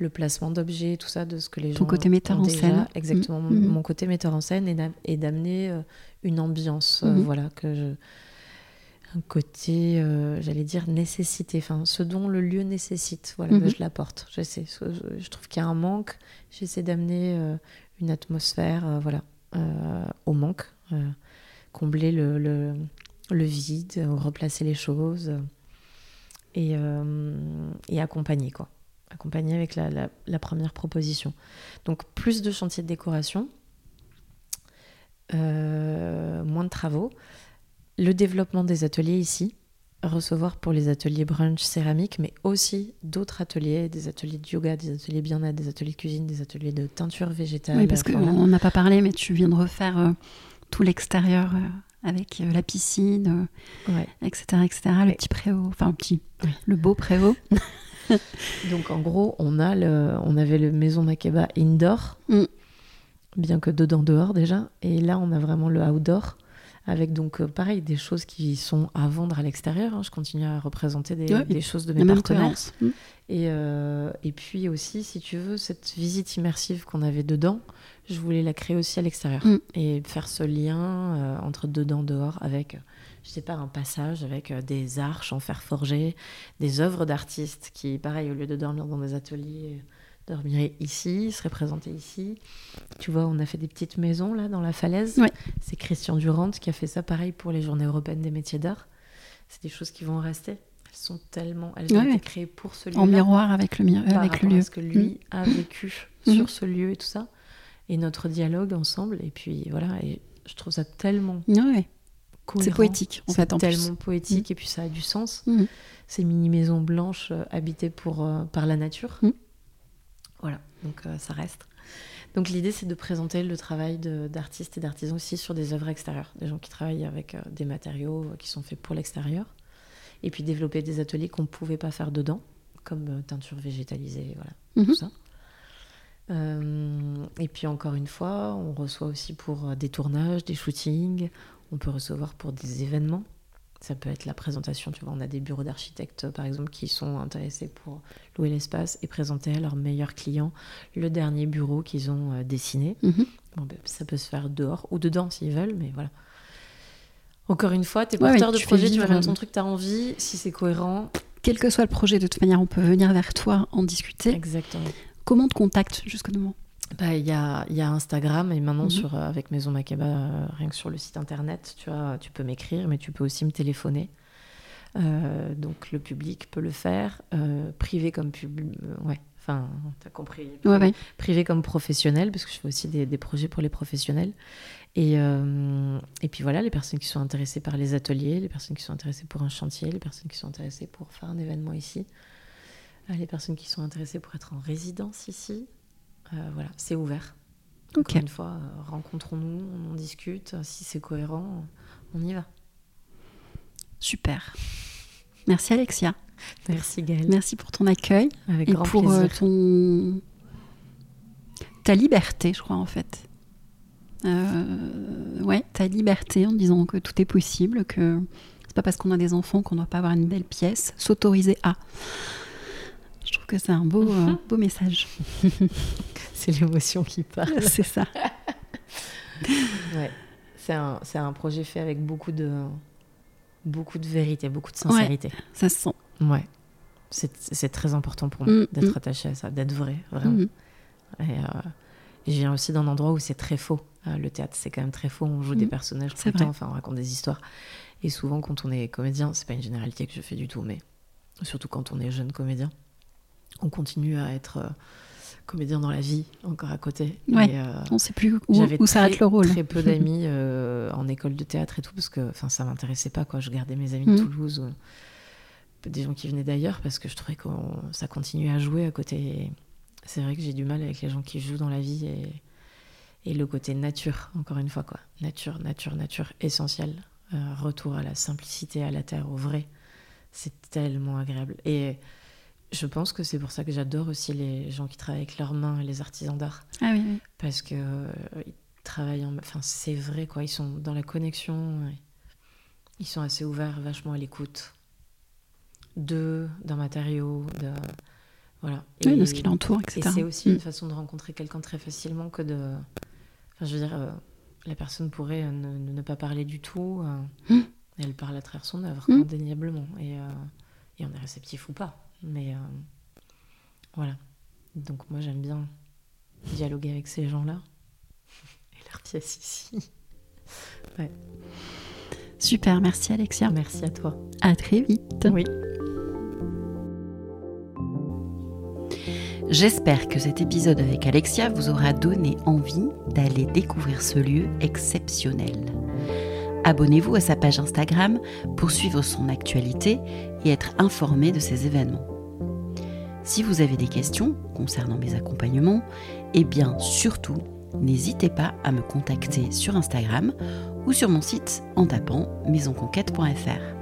le placement d'objets, tout ça, de ce que les Ton côté metteur en scène. Exactement, mmh. mon, côté metteur en scène et d'amener euh, une ambiance, euh, mmh. voilà, que je... un côté, euh, j'allais dire, nécessité, enfin, ce dont le lieu nécessite, voilà, mmh. je l'apporte. J'essaie, je trouve qu'il y a un manque, j'essaie d'amener une atmosphère, voilà, au manque, combler le, le, le, vide, replacer les choses et, et accompagner, quoi accompagné avec la, première proposition. Donc plus de chantiers de décoration, euh, moins de travaux, le développement des ateliers ici, recevoir pour les ateliers brunch céramique, mais aussi d'autres ateliers, des ateliers de yoga, des ateliers bien-être, des ateliers de cuisine, des ateliers de teinture végétale. Oui, parce qu'on n'a pas parlé, mais tu viens de refaire euh, tout l'extérieur. Euh, avec la piscine, etc., etc. Le petit préau, enfin le petit, le beau préau. Donc en gros, on, a le, on avait le Maison Makeba indoor, mm. bien que dedans dehors déjà. Et là, on a vraiment le outdoor, avec donc euh, pareil des choses qui sont à vendre à l'extérieur. Hein. Je continue à représenter des, choses de mes partenaires. Mm. Et, euh, et puis aussi, si tu veux, cette visite immersive qu'on avait dedans, je voulais la créer aussi à l'extérieur. Mm. Et faire ce lien euh, entre dedans, dehors, avec je sais pas, un passage avec euh, des arches en fer forgé, des œuvres d'artistes qui, pareil, au lieu de dormir dans des ateliers, dormiraient ici, seraient présentés ici. Tu vois, on a fait des petites maisons là dans la falaise. C'est Christian Durand qui a fait ça, pareil, pour les Journées européennes des métiers d'art. C'est des choses qui vont rester. Elles sont tellement, elles ont été créées pour ce lieu. En miroir avec le, mi avec le lieu. ce que lui mm. a vécu mm. sur ce lieu et tout ça. Et notre dialogue ensemble. Et puis voilà, et je trouve ça tellement ouais. C'est poétique, en fait. C'est tellement poétique mm. et puis ça a du sens. Mm. Ces mini-maisons blanches euh, habitées pour, euh, par la nature. Mm. Voilà, donc euh, ça reste. Donc l'idée, c'est de présenter le travail d'artistes et d'artisans aussi sur des œuvres extérieures, des gens qui travaillent avec des matériaux qui sont faits pour l'extérieur, et puis développer des ateliers qu'on ne pouvait pas faire dedans, comme teinture végétalisée, voilà, mm-hmm. tout ça. et puis encore une fois, on reçoit aussi pour des tournages, des shootings, on peut recevoir pour des événements. Ça peut être la présentation, tu vois, on a des bureaux d'architectes, par exemple, qui sont intéressés pour louer l'espace et présenter à leurs meilleurs clients le dernier bureau qu'ils ont euh, dessiné. Mhm. Ben, ça peut se faire dehors ou dedans s'ils veulent, mais voilà. Encore une fois, tu es porteur de projet, tu vas ton truc, tu as envie, si c'est cohérent, quel que soit le projet, de toute manière, on peut venir vers toi en discuter. Exactement. Comment te contacte jusqu'au moment bah, il y, a, y, a, Instagram et maintenant mhm. sur, euh, avec Maison Makeba, euh, rien que sur le site internet, tu, vois, tu peux m'écrire, mais tu peux aussi me téléphoner. Euh, donc le public peut le faire, privé comme public, ouais, enfin, t'as compris, privé, comme professionnel, parce que je fais aussi des, des projets pour les professionnels. Et, et puis voilà, les personnes qui sont intéressées par les ateliers, les personnes qui sont intéressées pour un chantier, les personnes qui sont intéressées pour faire un événement ici, les personnes qui sont intéressées pour être en résidence ici, voilà, c'est ouvert. Encore une fois, euh, rencontrons-nous, on en discute. Si c'est cohérent, on y va. Super. Merci Alexia. Merci Gaëlle. Merci pour ton accueil Avec et pour euh, ton ta liberté, je crois en fait. ouais, ta liberté en disant que tout est possible, que c'est pas parce qu'on a des enfants qu'on ne doit pas avoir une belle pièce, s'autoriser à. Je trouve que c'est un beau, mhm. beau message. c'est l'émotion qui parle. C'est ça. ouais. C'est un, un, projet fait avec beaucoup de, beaucoup de vérité, beaucoup de sincérité. ça se sent. Ouais. C'est très important pour moi mm, d'être mm. attaché à ça, d'être vrai, vraiment. Mm. Et, euh, je viens aussi d'un endroit où c'est très faux. Euh, le théâtre, c'est quand même très faux. On joue des personnages tout le temps, enfin, on raconte des histoires. Et souvent, quand on est comédien, c'est pas une généralité que je fais du tout, mais surtout quand on est jeune comédien, on continue à être euh, comédien dans la vie encore à côté. Ouais, euh, on ne sait plus où, où s'arrête le rôle. très peu d'amis euh, en école de théâtre et tout, parce que ça ne m'intéressait pas. Quoi. Je gardais mes amis de mm. Toulouse, des gens qui venaient d'ailleurs, parce que je trouvais que ça continuait à jouer à côté. C'est vrai que j'ai du mal avec les gens qui jouent dans la vie et, et le côté nature, encore une fois. quoi. Nature, nature, nature, essentiel. retour à la simplicité, à la terre, au vrai. C'est tellement agréable. Et je pense que c'est pour ça que j'adore aussi les gens qui travaillent avec leurs mains et les artisans d'art. Ah oui, Parce que euh, ils travaillent en... Enfin, c'est vrai, quoi. Ils sont dans la connexion. Ils sont assez ouverts, vachement à l'écoute d'eux, d'un matériau, de... Voilà. oui, de ce qui l'entoure, etc. Et c'est aussi une mm. façon de rencontrer quelqu'un très facilement que de... Enfin, je veux dire, euh, la personne pourrait euh, ne, pas parler du tout. Mm. Elle parle à travers son œuvre, mm. indéniablement. Et, et on est réceptif ou pas. Mais euh, voilà. Donc moi j'aime bien dialoguer avec ces gens-là et leur pièce ici. Ouais. Super, merci Alexia. Merci à toi. À très vite. Oui. J'espère que cet épisode avec Alexia vous aura donné envie d'aller découvrir ce lieu exceptionnel. Abonnez-vous à sa page Instagram pour suivre son actualité et être informé de ses événements. Si vous avez des questions concernant mes accompagnements, eh bien surtout, n'hésitez pas à me contacter sur Instagram ou sur mon site en tapant maisonconquête.fr.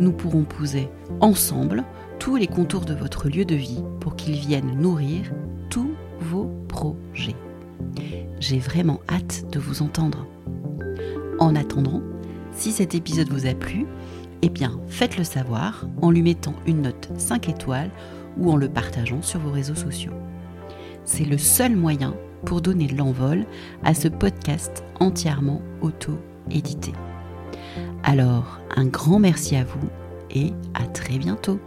Nous pourrons poser ensemble tous les contours de votre lieu de vie pour qu'ils viennent nourrir tous vos projets. J'ai vraiment hâte de vous entendre. En attendant, si cet épisode vous a plu, eh bien faites-le savoir en lui mettant une note 5 étoiles ou en le partageant sur vos réseaux sociaux. C'est le seul moyen pour donner l'envol à ce podcast entièrement auto-édité. Alors, un grand merci à vous et à très bientôt.